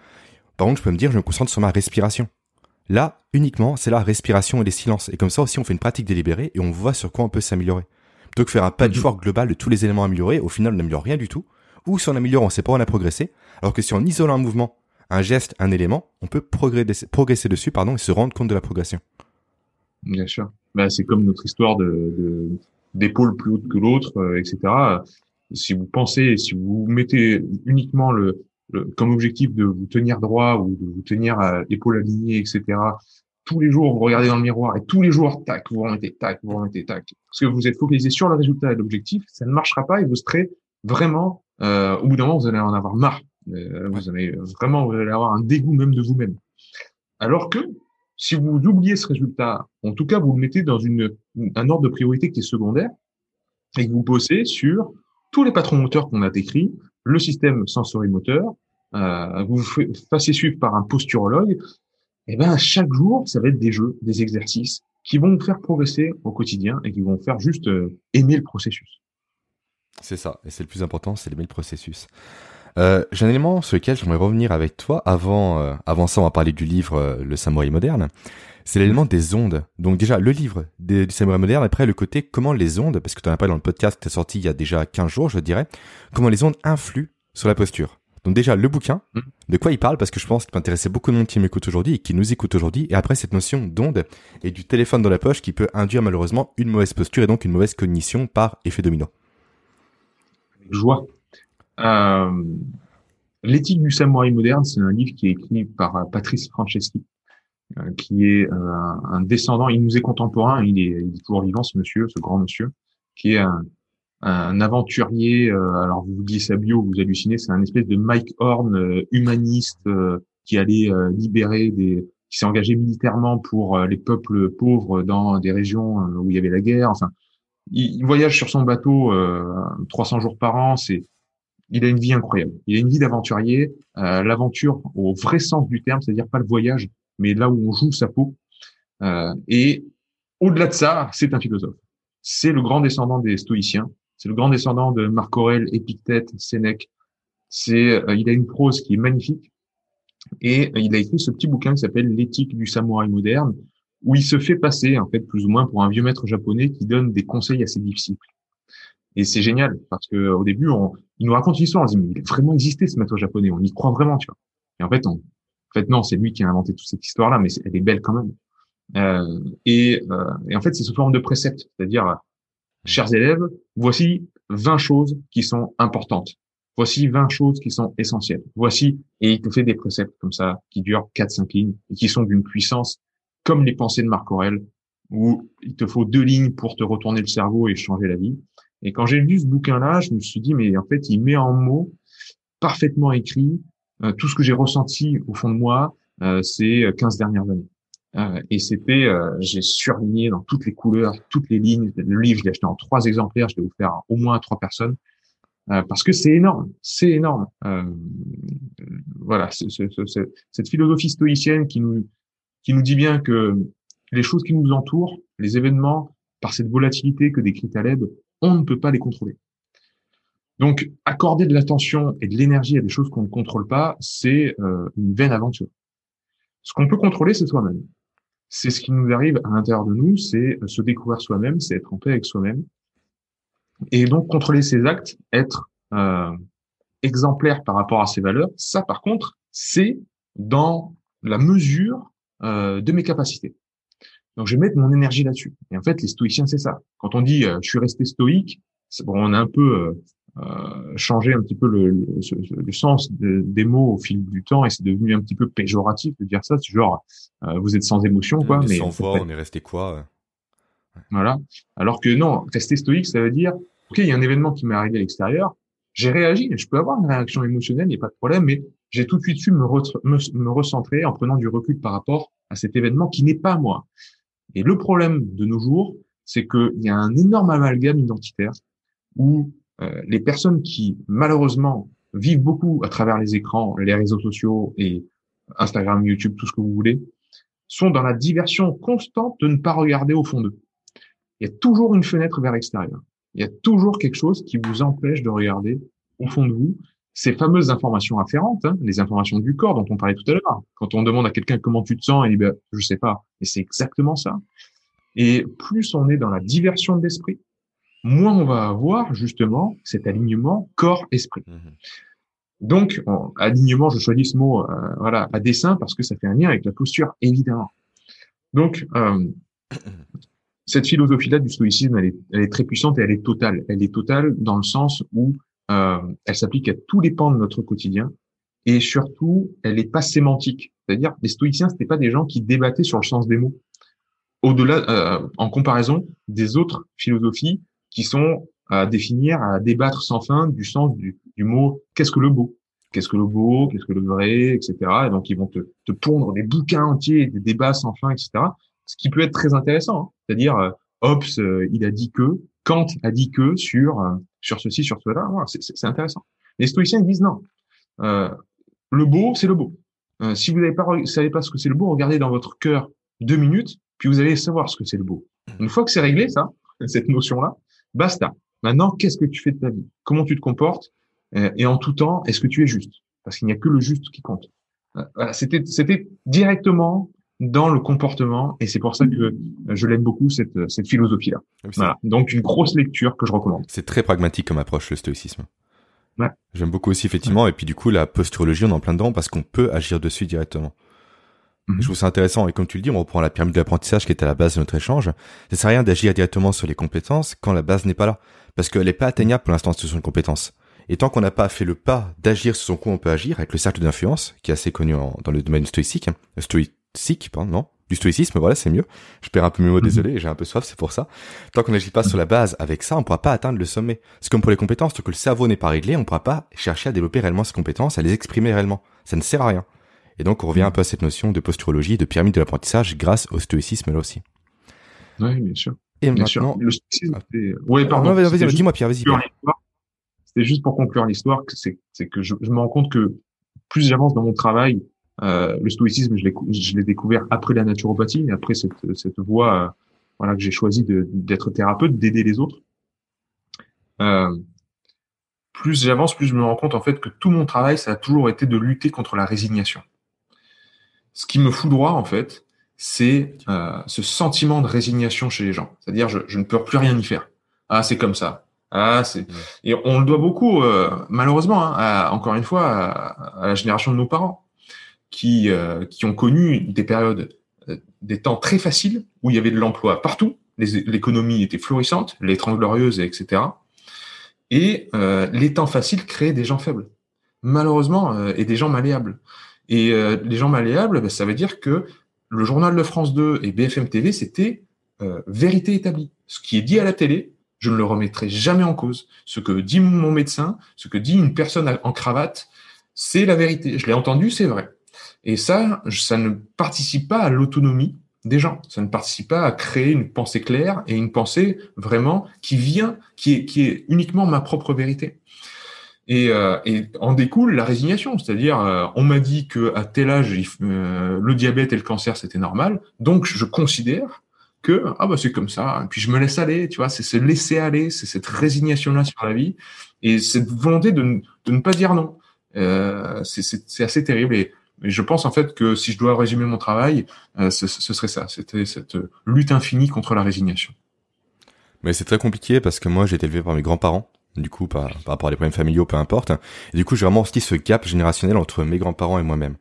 Par contre, je peux me dire, je me concentre sur ma respiration. Là, uniquement, c'est la respiration et les silences. Et comme ça aussi, on fait une pratique délibérée et on voit sur quoi on peut s'améliorer. Que faire un patchwork mhm. global de tous les éléments améliorés, au final, on n'améliore rien du tout. Ou si on améliore, on sait pas où on a progressé. Alors que si on isole un mouvement, un geste, un élément, on peut progresser, progresser dessus, pardon, et se rendre compte de la progression. Bien sûr. Bah, c'est comme notre histoire de, d'épaule plus haute que l'autre, euh, etc. Si vous pensez, si vous mettez uniquement le, comme objectif de vous tenir droit ou de vous tenir à l'épaule alignée, etc. Tous les jours, vous regardez dans le miroir et tous les jours, tac, vous remettez, tac, vous remettez, tac. Parce que vous êtes focalisé sur le résultat et l'objectif, ça ne marchera pas et vous serez vraiment, euh, au bout d'un moment, vous allez en avoir marre. Euh, vous allez vraiment, vous allez avoir un dégoût même de vous-même. Alors que si vous oubliez ce résultat, en tout cas, vous le mettez dans un ordre de priorité qui est secondaire et que vous bossez sur tous les patrons moteurs qu'on a décrits, le système sensorimoteur, euh, vous fassiez suivre par un posturologue, eh ben chaque jour, ça va être des jeux, des exercices qui vont vous faire progresser au quotidien et qui vont faire juste euh, aimer le processus. C'est ça, et c'est le plus important, c'est d'aimer le processus. Euh, j'ai un élément sur lequel j'aimerais revenir avec toi. Avant, euh, avant ça, on va parler du livre Le Samouraï moderne. C'est l'élément des ondes. Donc déjà, le livre du Samouraï moderne, après le côté comment les ondes, parce que tu en as parlé dans le podcast qui est sorti il y a déjà 15 jours, je dirais, comment les ondes influent sur la posture. Donc déjà, le bouquin, mm. de quoi il parle, parce que je pense qu'il peut intéresser beaucoup de monde qui m'écoute aujourd'hui et qui nous écoute aujourd'hui. Et après, cette notion d'onde et du téléphone dans la poche qui peut induire malheureusement une mauvaise posture et donc une mauvaise cognition par effet domino. Joie. Euh, L'éthique du samouraï moderne, c'est un livre qui est écrit par Patrice Franceschi, euh, qui est euh, un descendant, il nous est contemporain, il est, il est, toujours vivant ce monsieur, ce grand monsieur, qui est un, un aventurier. Euh, alors vous vous dites sa bio, vous hallucinez, c'est un espèce de Mike Horn euh, humaniste qui allait libérer des, qui s'est engagé militairement pour les peuples pauvres dans des régions où il y avait la guerre. Enfin, il, il voyage sur son bateau 300 jours par an. C'est il a une vie incroyable. Il a une vie d'aventurier, euh, l'aventure au vrai sens du terme, c'est-à-dire pas le voyage, mais là où on joue sa peau. Euh, et au-delà de ça, c'est un philosophe. C'est le grand descendant des stoïciens. C'est le grand descendant de Marc Aurèle, Épictète, Sénèque. C'est, euh, il a une prose qui est magnifique. Et il a écrit ce petit bouquin qui s'appelle L'éthique du samouraï moderne, où il se fait passer, en fait, plus ou moins pour un vieux maître japonais qui donne des conseils à ses disciples. Et c'est génial parce que au début, on, il nous raconte l'histoire, on se dit, mais il a vraiment existé ce maître japonais, on y croit vraiment, tu vois. Et en fait, on, en fait, non, c'est lui qui a inventé toute cette histoire-là, mais elle est belle quand même. Euh, et, euh, et, en fait, c'est sous forme de préceptes, c'est-à-dire, chers élèves, voici 20 choses qui sont importantes. Voici 20 choses qui sont essentielles. Voici, et il te fait des préceptes comme ça, qui durent 4-5 lignes, et qui sont d'une puissance comme les pensées de Marc Aurèle, où il te faut deux lignes pour te retourner le cerveau et changer la vie. Et quand j'ai lu ce bouquin-là, je me suis dit, mais en fait, il met en mots, parfaitement écrit, euh, tout ce que j'ai ressenti au fond de moi euh, ces 15 dernières années. Euh, et c'était, euh, j'ai surligné dans toutes les couleurs, toutes les lignes. Le livre, je l'ai acheté en trois exemplaires, je l'ai offert au moins à trois personnes. Euh, parce que c'est énorme, c'est énorme. voilà, cette philosophie stoïcienne qui nous qui nous dit bien que les choses qui nous entourent, les événements, par cette volatilité que décrit Taleb, on ne peut pas les contrôler. Donc, accorder de l'attention et de l'énergie à des choses qu'on ne contrôle pas, c'est euh, une vaine aventure. Ce qu'on peut contrôler, c'est soi-même. C'est ce qui nous arrive à l'intérieur de nous, c'est se découvrir soi-même, c'est être en paix avec soi-même. Et donc, contrôler ses actes, être euh, exemplaire par rapport à ses valeurs, ça, par contre, c'est dans la mesure euh, de mes capacités. Donc, je vais mettre mon énergie là-dessus. Et en fait, les stoïciens, c'est ça. Quand on dit euh, je suis resté stoïque, bon, on a un peu euh, changé un petit peu le, le, le sens des mots au fil du temps et c'est devenu un petit peu péjoratif de dire ça. C'est genre, euh, vous êtes sans émotion, quoi. mais sans voix, on est resté quoi Voilà. Alors que non, rester stoïque, ça veut dire, ok, il y a un événement qui m'est arrivé à l'extérieur, j'ai réagi, je peux avoir une réaction émotionnelle, il n'y a pas de problème, mais j'ai tout de suite su me, me, recentrer en prenant du recul par rapport à cet événement qui n'est pas moi. Et le problème de nos jours, c'est qu'il y a un énorme amalgame identitaire où euh, les personnes qui, malheureusement, vivent beaucoup à travers les écrans, les réseaux sociaux et Instagram, YouTube, tout ce que vous voulez, sont dans la diversion constante de ne pas regarder au fond d'eux. Il y a toujours une fenêtre vers l'extérieur. Il y a toujours quelque chose qui vous empêche de regarder au fond de vous ces fameuses informations afférentes, hein, les informations du corps dont on parlait tout à l'heure. Quand on demande à quelqu'un comment tu te sens, il dit ben, je sais pas. Et c'est exactement ça. Et plus on est dans la diversion de l'esprit, moins on va avoir justement cet alignement corps-esprit. Mmh Donc, alignement, je choisis ce mot euh, voilà à dessin parce que ça fait un lien avec la posture, évidemment. Donc, euh, cette philosophie-là du stoïcisme, elle est, elle est très puissante et elle est totale. Elle est totale dans le sens où euh, elle s'applique à tous les pans de notre quotidien et surtout, elle n'est pas sémantique. C'est-à-dire, les stoïciens, c'était pas des gens qui débattaient sur le sens des mots. Au-delà, euh, en comparaison des autres philosophies qui sont à définir, à débattre sans fin du sens du, du mot qu'est-ce que le beau, qu'est-ce que le beau, qu'est-ce que le vrai, etc. Et donc ils vont te, te pondre des bouquins entiers, des débats sans fin, etc. Ce qui peut être très intéressant. Hein. C'est-à-dire, euh, Hobbes, euh, il a dit que, Kant a dit que sur euh, sur ceci, sur cela. c'est intéressant. Les stoïciens ils disent non. Euh, le beau, c'est le beau. Euh, si vous n'avez pas, savez pas ce que c'est le beau, regardez dans votre cœur deux minutes, puis vous allez savoir ce que c'est le beau. Une fois que c'est réglé, ça, *laughs* cette notion-là, basta. Maintenant, qu'est-ce que tu fais de ta vie? Comment tu te comportes? Euh, Et en tout temps, est-ce que tu es juste? Parce qu'il n'y a que le juste qui compte. C'était, c'était directement dans le comportement et c'est pour ça que je l'aime beaucoup cette, cette philosophie là. Voilà. Donc une grosse lecture que je recommande. C'est très pragmatique comme approche le stoïcisme. Ouais. J'aime beaucoup aussi effectivement et puis du coup la posturologie on est en plein dedans parce qu'on peut agir dessus directement. Mhm. Je trouve ça intéressant et comme tu le dis on reprend la pyramide de l'apprentissage qui est à la base de notre échange. Ça sert à rien d'agir directement sur les compétences quand la base n'est pas là parce qu'elle n'est pas atteignable pour l'instant sur une compétence. Et tant qu'on n'a pas fait le pas d'agir sur son coup, on peut agir avec le cercle d'influence, qui est assez connu dans le domaine stoïcique, hein, stoïque, pardon, non, du stoïcisme, voilà, c'est mieux. Je perds un peu mes mots, mhm. désolé, j'ai un peu soif, c'est pour ça. Tant qu'on n'agit pas sur la base avec ça, on pourra pas atteindre le sommet. C'est comme pour les compétences, tant que le cerveau n'est pas réglé, on pourra pas chercher à développer réellement ses compétences, à les exprimer réellement. Ça ne sert à rien. Et donc, on revient un peu à cette notion de posturologie, de pyramide de l'apprentissage grâce au stoïcisme là aussi. Oui, bien sûr. Et maintenant, le stoïcisme, ah. ouais, pardon. vas-y, dis-moi, Pierre, vas-y. C'était juste pour conclure l'histoire, c'est que je, je me rends compte que plus j'avance dans mon travail, euh, le stoïcisme, je l'ai découvert après la naturopathie, après cette, cette voie euh, voilà, que j'ai choisi d'être thérapeute, d'aider les autres. Euh, plus j'avance, plus je me rends compte en fait que tout mon travail, ça a toujours été de lutter contre la résignation. Ce qui me foudroie en fait, c'est euh, ce sentiment de résignation chez les gens. C'est-à-dire, je, je, ne peux plus rien y faire. Ah, c'est comme ça. Ah, c'est et on le doit beaucoup, euh, malheureusement, hein, à, encore une fois, à, la génération de nos parents, qui euh, qui ont connu des périodes, euh, des temps très faciles où il y avait de l'emploi partout, l'économie était florissante, les trente glorieuses, etc. Et les temps faciles créaient des gens faibles, malheureusement, et des gens malléables. Et les gens malléables, ben, ça veut dire que le journal de France 2 et BFM TV, c'était vérité établie. Ce qui est dit à la télé, je ne le remettrai jamais en cause. Ce que dit mon médecin, ce que dit une personne en cravate, c'est la vérité. Je l'ai entendu, c'est vrai. Et ça, ça ne participe pas à l'autonomie des gens. Ça ne participe pas à créer une pensée claire et une pensée vraiment qui vient, qui est, qui est uniquement ma propre vérité. Et, euh, et en découle la résignation, c'est-à-dire euh, on m'a dit que à tel âge euh, le diabète et le cancer c'était normal, donc je considère que ah bah c'est comme ça. Et puis je me laisse aller, tu vois, c'est se laisser aller, c'est cette résignation là sur la vie et cette volonté de, ne pas dire non. Euh, c'est assez terrible et, je pense en fait que si je dois résumer mon travail, euh, ce, serait ça. C'était cette lutte infinie contre la résignation. Mais c'est très compliqué parce que moi j'ai été élevé par mes grands-parents du coup par, par rapport à des problèmes familiaux, peu importe. Et du coup, j'ai vraiment aussi ce gap générationnel entre mes grands-parents et moi-même.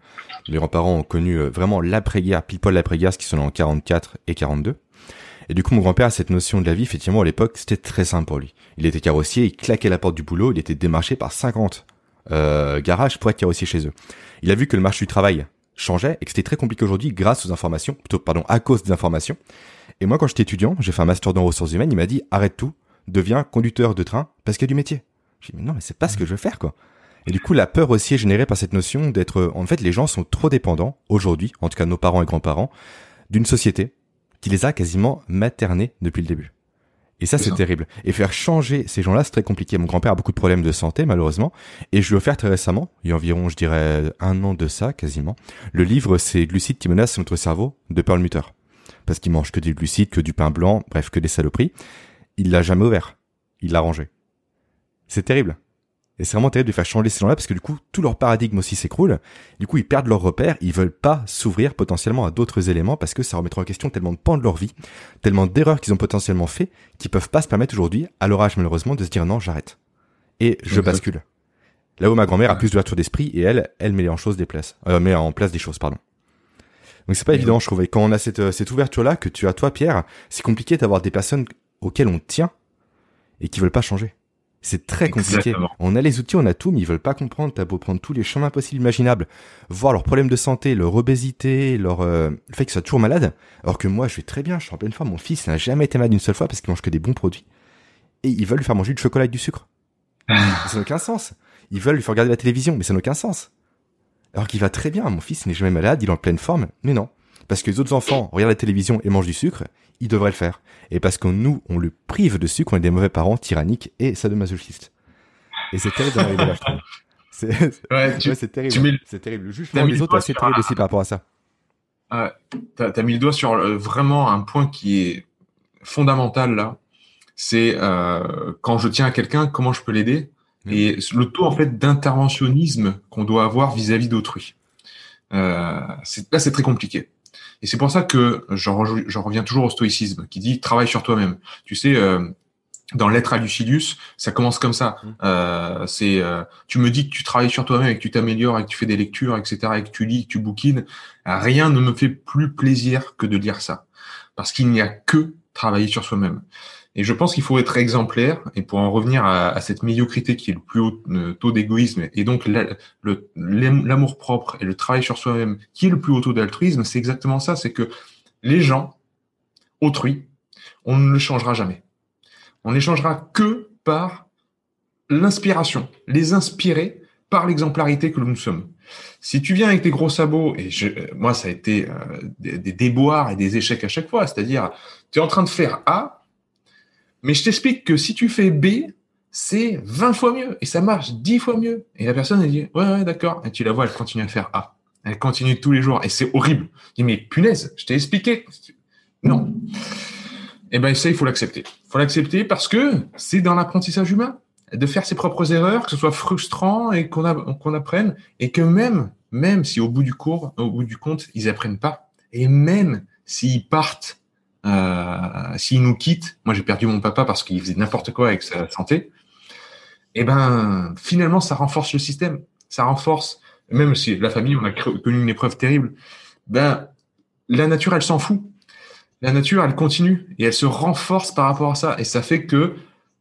Mes grands-parents ont connu euh, vraiment l'après-guerre, pile poil l'après-guerre, ce qui sont en 44 et 42. Et du coup, mon grand-père a cette notion de la vie, effectivement, à l'époque, c'était très simple pour lui. Il était carrossier, il claquait la porte du boulot, il était démarché par 50 euh, garages pour être carrossier chez eux. Il a vu que le marché du travail changeait et que c'était très compliqué aujourd'hui grâce aux informations, plutôt, pardon, à cause des informations. Et moi, quand j'étais étudiant, j'ai fait un master dans ressources humaines, il m'a dit, arrête tout, deviens conducteur de train parce qu'il y a du métier. J'ai dit, mais non, mais c'est pas ce que je veux faire, quoi. Et du coup, la peur aussi est générée par cette notion d'être, en fait, les gens sont trop dépendants, aujourd'hui, en tout cas nos parents et grands-parents, d'une société qui les a quasiment maternés depuis le début. Et ça, c'est terrible. Et faire changer ces gens-là, c'est très compliqué. Mon grand-père a beaucoup de problèmes de santé, malheureusement. Et je lui ai offert très récemment, il y a environ, je dirais, un an de ça, quasiment. Le livre, c'est Glucides qui menacent notre cerveau, de Perlmutter. Parce qu'il mange que des glucides, que du pain blanc, bref, que des saloperies. Il l'a jamais ouvert. Il l'a rangé. C'est terrible. Et c'est vraiment terrible de faire changer ces gens-là parce que du coup, tout leur paradigme aussi s'écroule. Du coup, ils perdent leur repère, ils veulent pas s'ouvrir potentiellement à d'autres éléments parce que ça remettra en question tellement de pans de leur vie, tellement d'erreurs qu'ils ont potentiellement fait, qu'ils peuvent pas se permettre aujourd'hui, à leur âge malheureusement, de se dire non, j'arrête. Et je bascule. Là où ma grand-mère a plus d'ouverture d'esprit et elle, elle met en chose des places, euh, met en place des choses, pardon. Donc c'est pas évident, je trouve. Et quand on a cette, euh, cette ouverture-là que tu as toi, Pierre, c'est compliqué d'avoir des personnes auxquelles on tient et qui veulent pas changer. C'est très compliqué. On a les outils, on a tout, mais ils veulent pas comprendre. T'as beau prendre tous les chemins possibles imaginables, voir leurs problèmes de santé, leur obésité, leur euh, le fait qu'ils soient toujours malades. Alors que moi, je vais très bien, je suis en pleine forme. Mon fils n'a jamais été malade une seule fois parce qu'il mange que des bons produits. Et ils veulent lui faire manger du chocolat et du sucre. *laughs* ça n'a aucun sens. Ils veulent lui faire regarder la télévision, mais ça n'a aucun sens. Alors qu'il va très bien. Mon fils n'est jamais malade, il est en pleine forme. Mais non. Parce que les autres enfants regardent la télévision et mangent du sucre, il devrait le faire. Et parce que nous, on le prive de sucre, on est des mauvais parents, tyranniques et sadomasochistes. Et c'est terrible je trouve. C'est *laughs* ouais, terrible. C'est terrible. Le jugement des autres, c'est terrible aussi par rapport à ça. T'as as mis le doigt sur euh, vraiment un point qui est fondamental là. C'est euh, quand je tiens à quelqu'un, comment je peux l'aider? Et le taux en fait d'interventionnisme qu'on doit avoir vis-à-vis d'autrui. Euh, là, c'est très compliqué. Et c'est pour ça que je, reviens toujours au stoïcisme, qui dit travaille sur toi-même. Tu sais, euh, dans l'être à Lucilius, ça commence comme ça. Mmh. Euh, c'est, euh, tu me dis que tu travailles sur toi-même et que tu t'améliores et que tu fais des lectures, etc., et que tu lis, que tu bouquines. Rien ne me fait plus plaisir que de lire ça, parce qu'il n'y a que travailler sur soi-même. Et je pense qu'il faut être exemplaire, et pour en revenir à, cette médiocrité qui est le plus haut euh, taux d'égoïsme, et donc l'amour propre et le travail sur soi-même qui est le plus haut taux d'altruisme, c'est exactement ça, c'est que les gens, autrui, on ne le changera jamais. On ne les changera que par l'inspiration, les inspirer par l'exemplarité que nous sommes. Si tu viens avec tes gros sabots, et je, moi ça a été euh, des, des déboires et des échecs à chaque fois, c'est-à-dire tu es en train de faire A, mais je t'explique que si tu fais B, c'est 20 fois mieux et ça marche 10 fois mieux. Et la personne, elle dit, ouais, ouais, d'accord. Et tu la vois, elle continue à faire A. Elle continue tous les jours et c'est horrible. Je dis, mais punaise, je t'ai expliqué. Non. Eh ben, ça, il faut l'accepter. Il faut l'accepter parce que c'est dans l'apprentissage humain de faire ses propres erreurs, que ce soit frustrant et qu'on apprenne et que même, même si au bout du cours, au bout du compte, ils apprennent pas et même s'ils partent s'il nous quitte, moi j'ai perdu mon papa parce qu'il faisait n'importe quoi avec sa santé, et eh ben finalement ça renforce le système, ça renforce, même si la famille on a connu une épreuve terrible, ben la nature elle s'en fout, la nature elle continue et elle se renforce par rapport à ça. Et ça fait que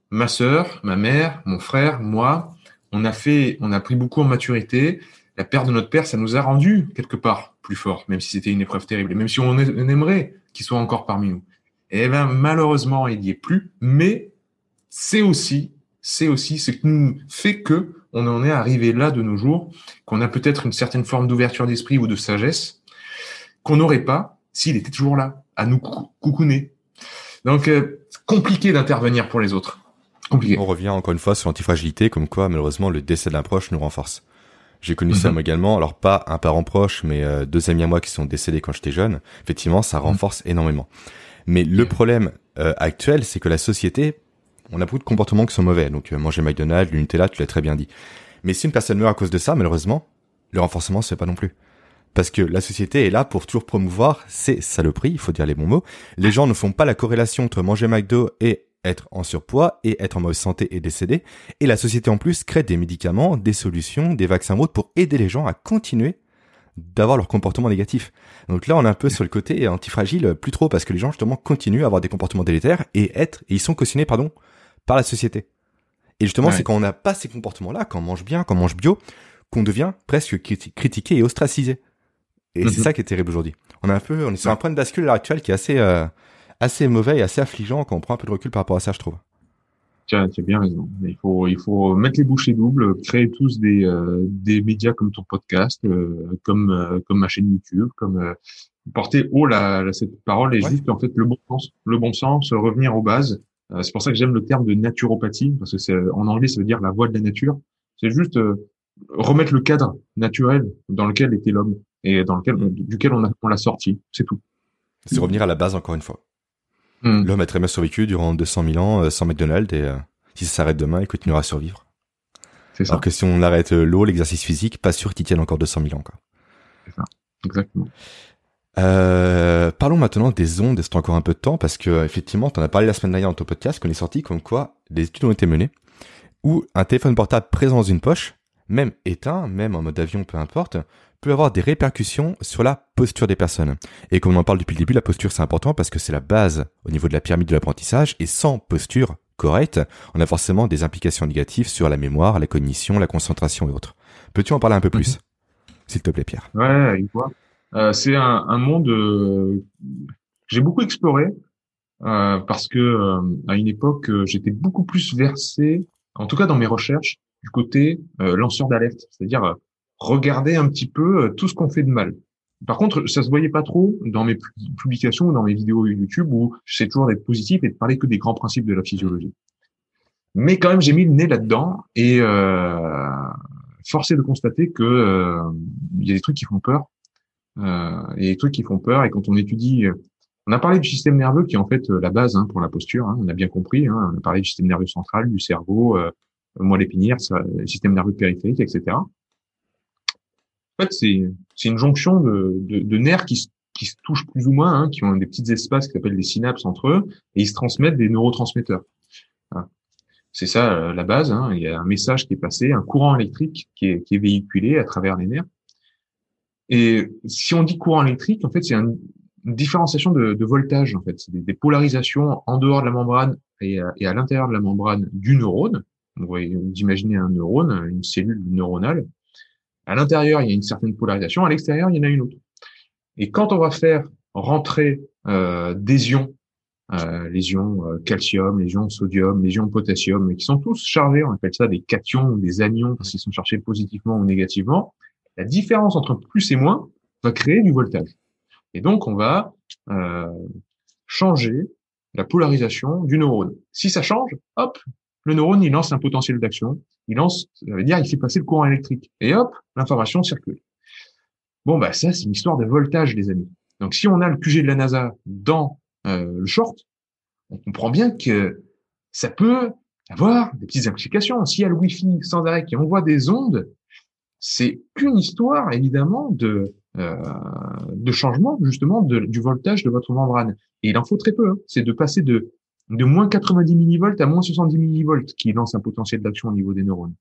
ma sœur, ma mère, mon frère, moi, on a fait, on a pris beaucoup en maturité. La perte de notre père, ça nous a rendu quelque part plus fort, même si c'était une épreuve terrible, et même si on, aimerait soit encore parmi nous. Et eh ben malheureusement, il n'y est plus. Mais c'est aussi, c'est aussi ce qui nous fait que on en est arrivé là de nos jours, qu'on a peut-être une certaine forme d'ouverture d'esprit ou de sagesse qu'on n'aurait pas s'il était toujours là, à nous coucouner. Donc euh, compliqué d'intervenir pour les autres. On revient encore une fois sur l'antifragilité, comme quoi malheureusement le décès d'un proche nous renforce. J'ai connu ça mhm. moi également, alors pas un parent proche, mais euh, deux amis à moi qui sont décédés quand j'étais jeune. Effectivement, ça mhm. renforce énormément. Mais le problème euh, actuel, c'est que la société, on a beaucoup de comportements qui sont mauvais. Donc euh, manger McDonald's, le Nutella, tu l'as très bien dit. Mais si une personne meurt à cause de ça, malheureusement, le renforcement se fait pas non plus. Parce que la société est là pour toujours promouvoir ces saloperies, il faut dire les bons mots. Les gens ne font pas la corrélation entre manger McDo et être en surpoids et être en mauvaise santé et décédé. Et la société en plus crée des médicaments, des solutions, des vaccins autres pour aider les gens à continuer d'avoir leur comportement négatif. Donc là, on est un peu sur le côté antifragile, plus trop, parce que les gens justement continuent à avoir des comportements délétères et être, et ils sont cautionnés, pardon, par la société. Et justement, c'est quand on n'a pas ces comportements-là, quand on mange bien, quand on mange bio, qu'on devient presque critiqué et ostracisé. Et c'est mhm. ça qui est terrible aujourd'hui. On a un peu, on est sur un point de bascule à l'heure actuelle qui est assez, euh, assez mauvais et assez affligeant quand on prend un peu de recul par rapport à ça, je trouve. Tiens, tu as bien raison. Il faut, il faut mettre les bouchées doubles, créer tous des, euh, des médias comme ton podcast, euh, comme, euh, comme ma chaîne YouTube, comme porter haut la, cette parole et juste en fait le bon sens, le bon sens, revenir aux bases. c'est pour ça que j'aime le terme de naturopathie parce que c'est en anglais ça veut dire la voie de la nature. C'est juste remettre le cadre naturel dans lequel était l'homme et dans lequel duquel on a on l'a sorti. C'est tout. C'est revenir à la base encore une fois. Hmm. L'homme a très bien survécu durant 200 000 ans euh, sans McDonald's et euh, si ça s'arrête demain, il continuera à survivre. C'est ça. Alors que si on arrête euh, l'eau, l'exercice physique, pas sûr qu'il tienne encore 200 000 ans. C'est ça, exactement. Euh, parlons maintenant des ondes, c'est encore un peu de temps, parce que effectivement, tu en as parlé la semaine dernière dans ton podcast, qu'on est sorti comme quoi des études ont été menées, où un téléphone portable présent dans une poche, même éteint, même en mode avion, peu importe, peut avoir des répercussions sur la posture des personnes. Et comme on en parle depuis le début, la posture c'est important parce que c'est la base au niveau de la pyramide de l'apprentissage et sans posture correcte, on a forcément des implications négatives sur la mémoire, la cognition, la concentration et autres. Peux-tu en parler un peu plus, mhm. s'il te plaît Pierre? Ouais, une fois. Euh, c'est un, monde euh, que j'ai beaucoup exploré euh, parce que à une époque j'étais beaucoup plus versé, en tout cas dans mes recherches, du côté lanceur d'alerte, c'est-à-dire regarder un petit peu euh, tout ce qu'on fait de mal. Par contre, ça se voyait pas trop dans mes publications ou dans mes vidéos YouTube où j'essaie toujours d'être positif et de parler que des grands principes de la physiologie. Mais quand même, j'ai mis le nez là-dedans et euh, forcé de constater que euh, il y a des trucs qui font peur. Euh, et des trucs qui font peur. Et quand on étudie, on a parlé du système nerveux qui est en fait la base hein, pour la posture. Hein, on a bien compris. Hein, on a parlé du système nerveux central, du cerveau, euh, moelle épinière, système nerveux périphérique, etc. En fait, c'est une jonction de, de, de nerfs qui, qui, se touchent plus ou moins, hein, qui ont des petits espaces qui s'appellent des synapses entre eux, et ils se transmettent des neurotransmetteurs. C'est ça euh, la base. Hein. Il y a un message qui est passé, un courant électrique qui est, qui est véhiculé à travers les nerfs. Et si on dit courant électrique, en fait, c'est une différenciation de, de, voltage. En fait, c'est des, des, polarisations en dehors de la membrane et, et à l'intérieur de la membrane du neurone. Vous voyez, vous imaginez un neurone, une cellule neuronale. À l'intérieur, il y a une certaine polarisation. À l'extérieur, il y en a une autre. Et quand on va faire rentrer euh, des ions, euh, les ions euh, calcium, les ions sodium, les ions potassium, qui sont tous chargés, on appelle ça des cations ou des anions parce qu'ils sont chargés positivement ou négativement, la différence entre plus et moins va créer du voltage. Et donc, on va euh, changer la polarisation du neurone. Si ça change, hop, le neurone, il lance un potentiel d'action, il lance, ça veut dire, il fait passer le courant électrique. Et hop, l'information circule. Bon, bah ça, c'est une histoire de voltage, les amis. Donc, si on a le QG de la NASA dans euh, le short, on comprend bien que ça peut avoir des petites implications. S'il y a le Wi-Fi sans arrêt qui envoie des ondes, c'est qu'une histoire, évidemment, de de changement justement du voltage de votre membrane. Et il en faut très peu. Hein. C'est de passer de de moins 90 millivolts à moins 70 millivolts qui lance un potentiel d'action au niveau des neurones.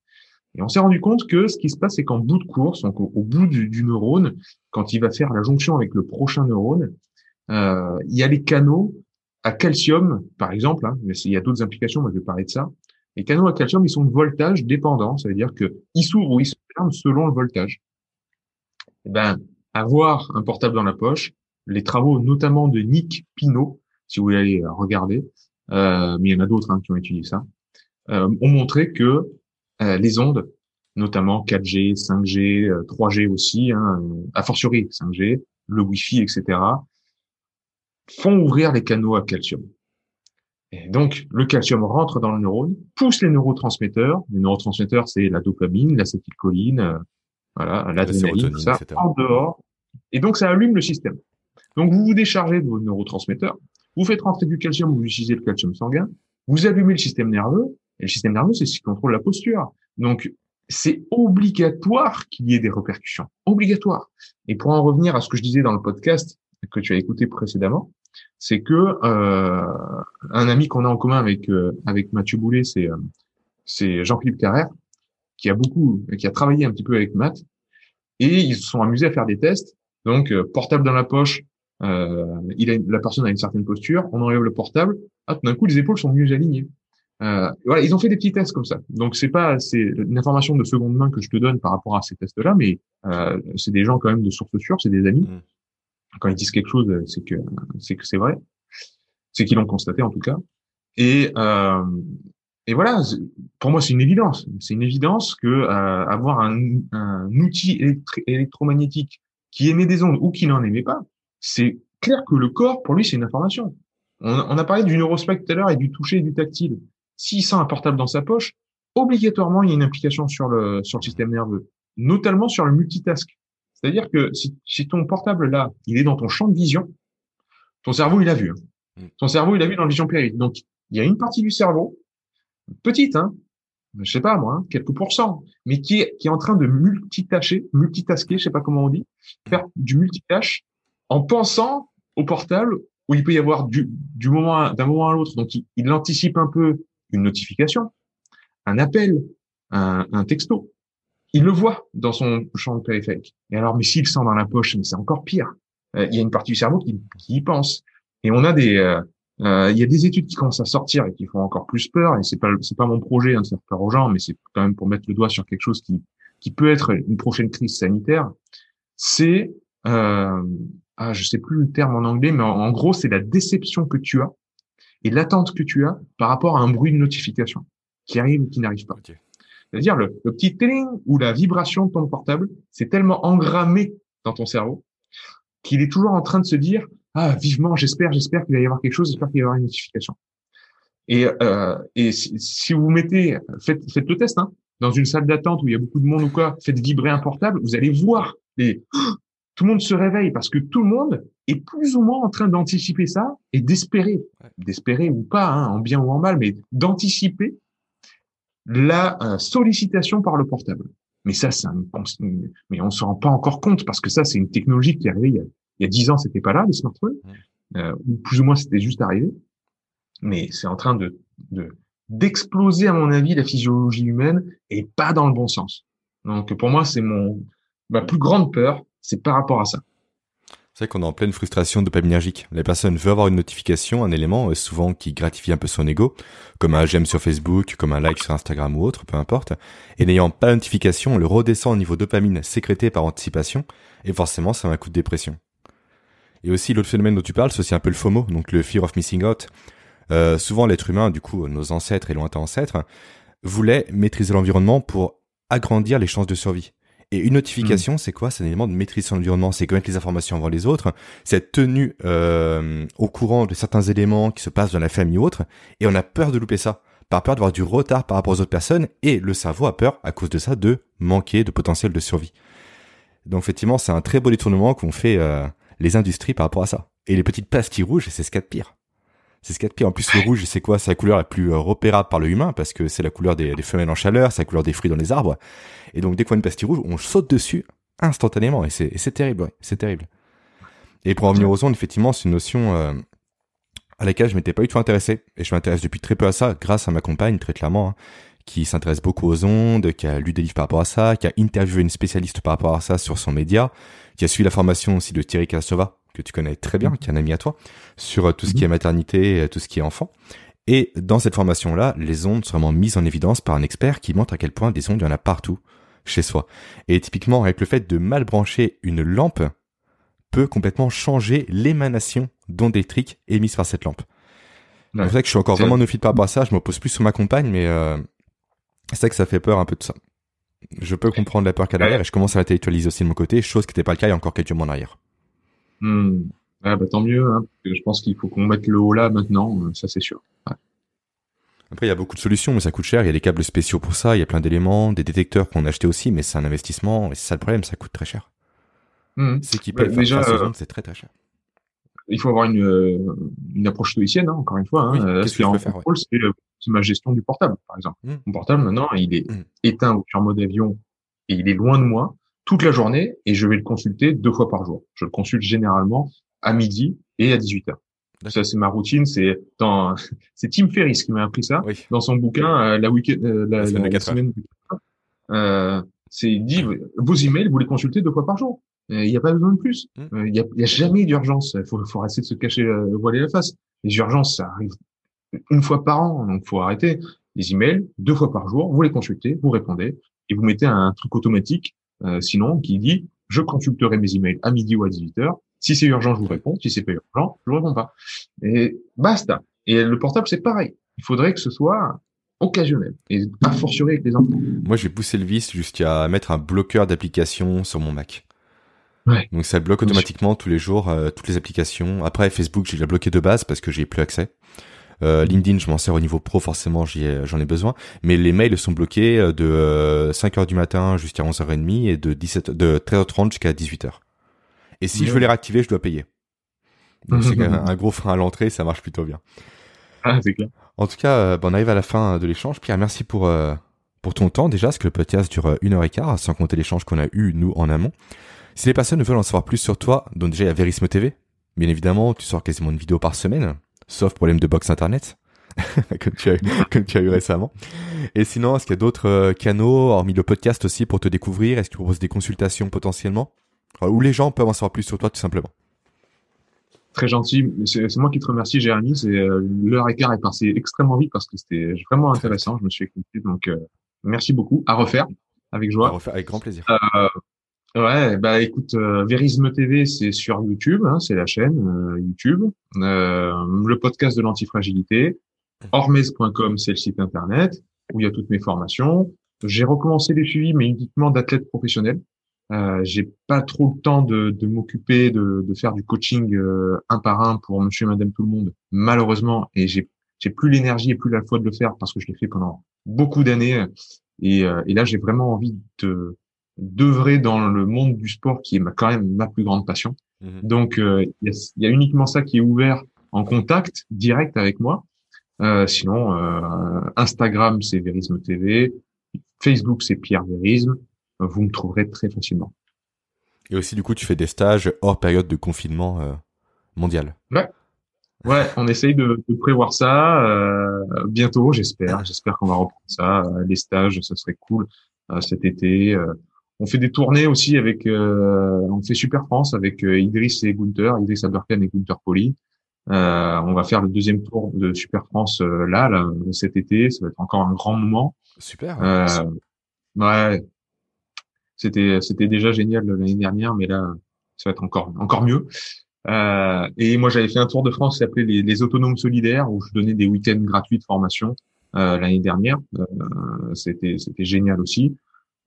Et on s'est rendu compte que ce qui se passe, c'est qu'en bout de course, donc au, bout du, neurone, quand il va faire la jonction avec le prochain neurone, euh, il y a les canaux à calcium, par exemple, hein, mais il y a d'autres implications, moi je vais parler de ça. Les canaux à calcium, ils sont voltage dépendants, ça veut dire qu'ils s'ouvrent ou ils se ferment selon le voltage. Et eh ben, avoir un portable dans la poche, les travaux notamment de Nick Pino, si vous voulez aller regarder, euh, mais il y en a d'autres hein, qui ont étudié ça, euh, ont montré que euh, les ondes, notamment 4G, 5G, 3G aussi, hein, a fortiori 5G, le Wi-Fi, etc., font ouvrir les canaux à calcium. Et donc, le calcium rentre dans le neurone, pousse les neurotransmetteurs. Les neurotransmetteurs, c'est la dopamine, l'acétylcholine, euh, voilà, l'adrénaline, tout ça, en dehors. Et donc, ça allume le système. Donc, vous vous déchargez de vos neurotransmetteurs, vous faites rentrer du calcium, vous utilisez le calcium sanguin, vous allumez le système nerveux, et le système nerveux, c'est ce qui contrôle la posture. Donc, c'est obligatoire qu'il y ait des répercussions. Obligatoire. Et pour en revenir à ce que je disais dans le podcast que tu as écouté précédemment, c'est que euh, un ami qu'on a en commun avec euh, avec Mathieu Boulet, c'est euh, c'est Jean-Philippe Carrère, qui a beaucoup, qui a travaillé un petit peu avec Matt, et ils se sont amusés à faire des tests. Donc euh, portable dans la poche, euh, il a, la personne a une certaine posture, on enlève le portable, ah, tout d'un coup les épaules sont mieux alignées. Euh, voilà, ils ont fait des petits tests comme ça. Donc c'est pas c'est une information de seconde main que je te donne par rapport à ces tests-là, mais euh, c'est des gens quand même de source sûre, c'est des amis. Mm. Quand ils disent quelque chose, c'est que c'est que c'est vrai, c'est qu'ils l'ont constaté en tout cas. Et euh, et voilà, pour moi c'est une évidence. C'est une évidence que euh, avoir un, un outil électromagnétique qui émet des ondes ou qui n'en émet pas, c'est clair que le corps pour lui c'est une information. On, on a parlé du neurospect tout à l'heure et du toucher et du tactile s'il sent un portable dans sa poche, obligatoirement, il y a une implication sur le, sur le système nerveux, notamment sur le multitask. C'est-à-dire que si, si, ton portable là, il est dans ton champ de vision, ton cerveau il a vu. Hein. Mm. Ton cerveau il a vu dans la vision périphérique. Donc il y a une partie du cerveau, petite, hein, je sais pas moi, hein, quelques pourcents, mais qui est, qui est en train de multitasker, multitasker, je sais pas comment on dit, faire du multitâche en pensant au portable où il peut y avoir du, du moment d'un moment à l'autre. Donc il, il anticipe un peu une notification, un appel, un, un, texto. Il le voit dans son champ périphérique. Et alors, mais s'il sent dans la poche, c'est encore pire. Euh, il y a une partie du cerveau qui, qui y pense. Et on a des, euh, euh, il y a des études qui commencent à sortir et qui font encore plus peur. Et c'est pas, c'est pas mon projet hein, de faire peur aux gens, mais c'est quand même pour mettre le doigt sur quelque chose qui, qui peut être une prochaine crise sanitaire. C'est, euh, ah, je sais plus le terme en anglais, mais en gros, c'est la déception que tu as et l'attente que tu as par rapport à un bruit de notification qui arrive ou qui n'arrive pas. C'est-à-dire le, petit ting ou la vibration de ton portable, c'est tellement engrammé dans ton cerveau qu'il est toujours en train de se dire ah vivement, j'espère, j'espère qu'il va y avoir quelque chose, j'espère qu'il va y avoir une notification. Et, euh, et si, vous mettez, faites, faites le test, hein, dans une salle d'attente où il y a beaucoup de monde ou quoi, faites vibrer un portable, vous allez voir les tout le monde se réveille parce que tout le monde est plus ou moins en train d'anticiper ça et d'espérer, d'espérer ou pas, hein, en bien ou en mal, mais d'anticiper la euh, sollicitation par le portable. Mais ça, c'est un, mais on se rend pas encore compte parce que ça, c'est une technologie qui est arrivée il y a dix ans, c'était pas là les smartphones, euh, ou plus ou moins c'était juste arrivé. Mais c'est en train de, de d'exploser à mon avis la physiologie humaine et pas dans le bon sens. Donc pour moi, c'est mon ma plus grande peur, c'est par rapport à ça. C'est vrai qu'on est en pleine frustration dopaminergique. La personne veut avoir une notification, un élément, euh, souvent qui gratifie un peu son ego, comme un j'aime sur Facebook, comme un like sur Instagram ou autre, peu importe. Et n'ayant pas de notification, on le redescend au niveau dopamine sécrété par anticipation, et forcément, ça a un coup de dépression. Et aussi, l'autre phénomène dont tu parles, c'est aussi un peu le FOMO, donc le fear of missing out. Euh, souvent, l'être humain, du coup, nos ancêtres et lointains ancêtres, voulaient maîtriser l'environnement pour agrandir les chances de survie. Et une notification, mm. c'est quoi? C'est un élément de maîtrise sur l'environnement, c'est connaître les informations avant les autres, c'est être tenu euh, au courant de certains éléments qui se passent dans la famille ou autre, et on a peur de louper ça, par peur d'avoir du retard par rapport aux autres personnes, et le cerveau a peur, à cause de ça, de manquer de potentiel de survie. Donc effectivement, c'est un très beau détournement qu'ont fait euh, les industries par rapport à ça. Et les petites pastilles rouges, c'est ce qu'il y a de pire. C'est ce qu'il y a de pire. En plus, le rouge, c'est quoi? C'est la couleur la plus euh, repérable par le humain, parce que c'est la couleur des, femelles en chaleur, c'est la couleur des fruits dans les arbres. Et donc, dès qu'on voit une pastille rouge, on saute dessus instantanément et c'est terrible, c'est terrible. Et pour en venir aux ondes, effectivement, c'est une notion euh, à laquelle je m'étais pas du tout intéressé et je m'intéresse depuis très peu à ça grâce à ma compagne très clairement. Hein, qui s'intéresse beaucoup aux ondes, qui a lu des livres par rapport à ça, qui a interviewé une spécialiste par rapport à ça sur son média, qui a suivi la formation aussi de Thierry Kassova, que tu connais très bien, qui est un ami à toi, sur euh, tout ce qui est maternité, euh, tout ce qui est enfant. Et dans cette formation-là, les ondes sont vraiment mises en évidence par un expert qui montre à quel point des ondes, il y en a partout chez soi. Et typiquement, avec le fait de mal brancher une lampe, peut complètement changer l'émanation d'ondes électriques émises par cette lampe. C'est pour ça que je suis encore vraiment néophyte par rapport à ça. Je me pose plus sur ma compagne, mais euh, c'est vrai que ça fait peur un peu de ça. Je peux comprendre la peur qu'il y a derrière et je commence à l'intellectualiser aussi de mon côté, chose qui n'était pas le cas il y a encore quelques mois en arrière. Hmm. Ah bah tant mieux, hein, je pense qu'il faut qu'on mette le haut là maintenant, euh, ça c'est sûr. Après, il y a beaucoup de solutions, mais ça coûte cher. Il y a des câbles spéciaux pour ça, il y a plein d'éléments, des détecteurs qu'on a achetés aussi, mais c'est un investissement, et c'est ça le problème, ça coûte très cher. Hmm. C'est qui peut déjà, euh, c'est très très cher. Il faut avoir une, euh, une approche stoïcienne, hein, encore une fois. Hein. Que je peux faire c'est ma gestion du portable, par exemple. Hmm. Mon portable, maintenant, il est hmm. éteint sur mode avion et il est loin de moi toute la journée et je vais le consulter deux fois par jour. Je le consulte généralement à midi et à 18h. Ça, c'est ma routine. C'est dans, *laughs* c'est Tim Ferriss qui m'a appris ça dans son bouquin euh, la week euh, la, la, semaine. Euh, c'est il dit vos emails, vous les consultez deux fois par jour. Il n'y a pas besoin de plus. Hmm. Il n'y a, a, jamais d'urgence. Il faut, faut essayer de se cacher, voiler la face. Les urgences, ça arrive une fois par an, donc faut arrêter. Les emails, deux fois par jour, vous les consultez, vous répondez, et vous mettez un truc automatique, euh, sinon, qui dit, je consulterai mes emails à midi ou à 18h. Si c'est urgent, je vous réponds. Si c'est pas urgent, je vous réponds pas. Et basta. Et le portable, c'est pareil. Il faudrait que ce soit occasionnel et a fortiori avec les enfants. Moi, j'ai poussé le vice jusqu'à mettre un bloqueur d'applications sur mon Mac. Ouais. Donc ça bloque automatiquement tous les jours euh, toutes les applications. Après Facebook, j'ai déjà bloqué de base parce que j'ai plus accès. Euh, LinkedIn, je m'en sers au niveau pro, forcément, j'en ai, besoin. Mais les mails sont bloqués euh, de 5h euh, du matin jusqu'à 11h30 et de 17, de 13h30 jusqu'à 18h. Et si je veux les réactiver, je dois payer. Donc c'est *laughs* un gros frein à l'entrée, ça marche plutôt bien. Ah, c'est clair. En tout cas, on arrive à la fin de l'échange. Pierre, merci pour pour ton temps déjà, parce que le podcast dure une heure et quart, sans compter l'échange qu'on a eu nous en amont. Si les personnes veulent en savoir plus sur toi, donc déjà il y a Verisme TV. Bien évidemment, tu sors quasiment une vidéo par semaine sauf problème de box internet, *laughs* comme, tu as, comme tu as eu récemment. Et sinon, est-ce qu'il y a d'autres euh, canaux, hormis le podcast aussi, pour te découvrir? Est-ce que tu proposes des consultations potentiellement? Où les gens peuvent en savoir plus sur toi, tout simplement Très gentil. C'est moi qui te remercie, Jérémy. C'est euh, l'heure et quart est passée extrêmement vite parce que c'était vraiment intéressant. Je me suis écouté, donc euh, merci beaucoup. À refaire avec joie. À refaire avec grand plaisir. Ouais, bah écoute, euh, Verisme TV, c'est sur YouTube, hein, c'est la chaîne euh, YouTube. Euh, le podcast de l'antifragilité. Ormez.com, c'est le site internet où il y a toutes mes formations. J'ai recommencé les suivis, mais uniquement d'athlètes professionnels. Euh, j'ai pas trop le temps de, de m'occuper de, de, faire du coaching euh, un par un pour Monsieur et Madame tout le monde, malheureusement, et j'ai j'ai plus l'énergie et plus la foi de le faire parce que je l'ai fait pendant beaucoup d'années. Et, et là, j'ai vraiment envie de d'œuvrer dans le monde du sport qui est quand même ma plus grande passion. Mhm. Donc euh, il y, a, uniquement ça qui est ouvert en contact direct avec moi. Euh, sinon, euh, Instagram c'est Verisme TV, Facebook c'est Pierre Verisme. Vous me trouverez très facilement. Et aussi du coup tu fais des stages hors période de confinement mondial. Ouais. Ouais, on essaye de, de prévoir ça bientôt, j'espère. J'espère qu'on va reprendre ça. les stages, ça serait cool cet été on fait des tournées aussi avec, euh, on fait Super France avec euh, Idriss et Gunther, Idriss Aberkan et Gunther Poli. Euh, on va faire le deuxième tour de Super France là, là, cet été. Ça va être encore un grand moment. Super. ouais. C'était, c'était déjà génial l'année dernière, mais là, ça va être encore, encore mieux. Euh, et moi, j'avais fait un tour de France qui s'appelait les, les, autonomes solidaires, où je donnais des week-ends gratuits de formation euh, l'année dernière. Euh, c'était, c'était génial aussi.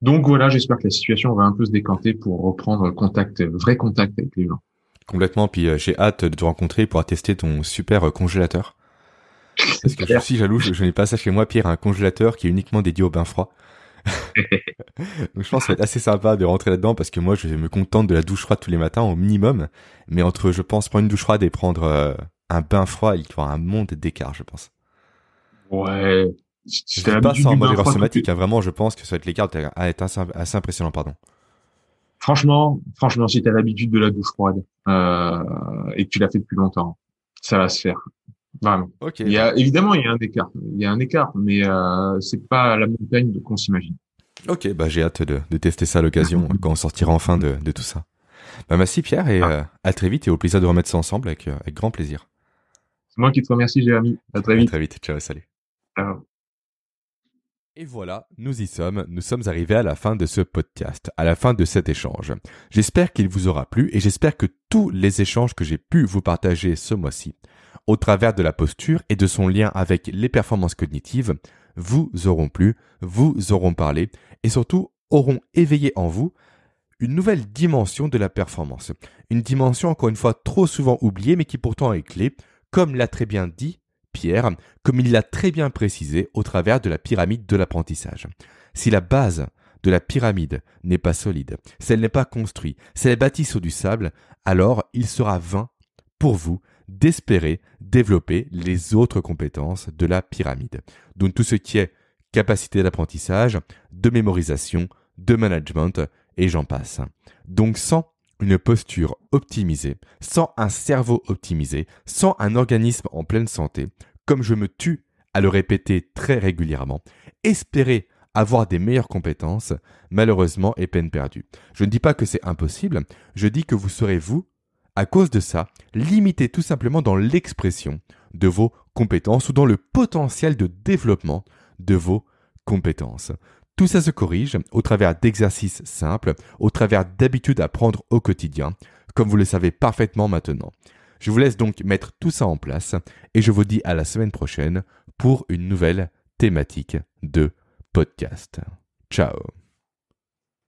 Donc voilà, j'espère que la situation va un peu se décanter pour reprendre contact, vrai contact avec les gens. Complètement. Puis euh, j'ai hâte de te rencontrer pour tester ton super euh, congélateur. *laughs* Parce que je suis jaloux, je, n'ai pas ça chez moi, Pierre, un congélateur qui est uniquement dédié au bain froid. *laughs* Donc je pense que ça va être assez sympa de rentrer là-dedans parce que moi je me contente de la douche froide tous les matins au minimum. Mais entre, je pense, prendre une douche froide et prendre euh, un bain froid, il y aura un monde d'écart, je pense. Ouais, je pas ça en mode erreur somatique, hein, vraiment, je pense que ça va être l'écart assez, impressionnant, pardon. Franchement, franchement, si tu as l'habitude de la douche froide euh, et que tu l'as fait depuis longtemps, ça va se faire. Vraiment. Il y a évidemment il y a un écart, il y a un écart, mais euh, c'est pas la montagne qu'on s'imagine. Ok, bah j'ai hâte de, de, tester ça à l'occasion *laughs* quand on sortira enfin de, de tout ça. Bah merci Pierre et ah. euh, à très vite et au plaisir de remettre ça ensemble avec, euh, avec grand plaisir. C'est moi qui te remercie Jérémy. À très vite. À très vite. Ciao, salut. Ciao. Et voilà, nous y sommes, nous sommes arrivés à la fin de ce podcast, à la fin de cet échange. J'espère qu'il vous aura plu et j'espère que tous les échanges que j'ai pu vous partager ce mois-ci, au travers de la posture et de son lien avec les performances cognitives, vous auront plu, vous auront parlé et surtout auront éveillé en vous une nouvelle dimension de la performance. Une dimension encore une fois trop souvent oubliée mais qui pourtant est clé, comme l'a très bien dit Pierre, comme il l'a très bien précisé au travers de la pyramide de l'apprentissage. Si la base de la pyramide n'est pas solide, si elle n'est pas construite, si elle est bâtie sur du sable, alors il sera vain pour vous d'espérer développer les autres compétences de la pyramide. Donc tout ce qui est capacité d'apprentissage, de mémorisation, de management, et j'en passe. Donc sans une posture optimisée, sans un cerveau optimisé, sans un organisme en pleine santé, comme je me tue à le répéter très régulièrement, espérer avoir des meilleures compétences, malheureusement est peine perdue. Je ne dis pas que c'est impossible, je dis que vous serez vous à cause de ça, limitez tout simplement dans l'expression de vos compétences ou dans le potentiel de développement de vos compétences. Tout ça se corrige au travers d'exercices simples, au travers d'habitudes à prendre au quotidien, comme vous le savez parfaitement maintenant. Je vous laisse donc mettre tout ça en place et je vous dis à la semaine prochaine pour une nouvelle thématique de podcast. Ciao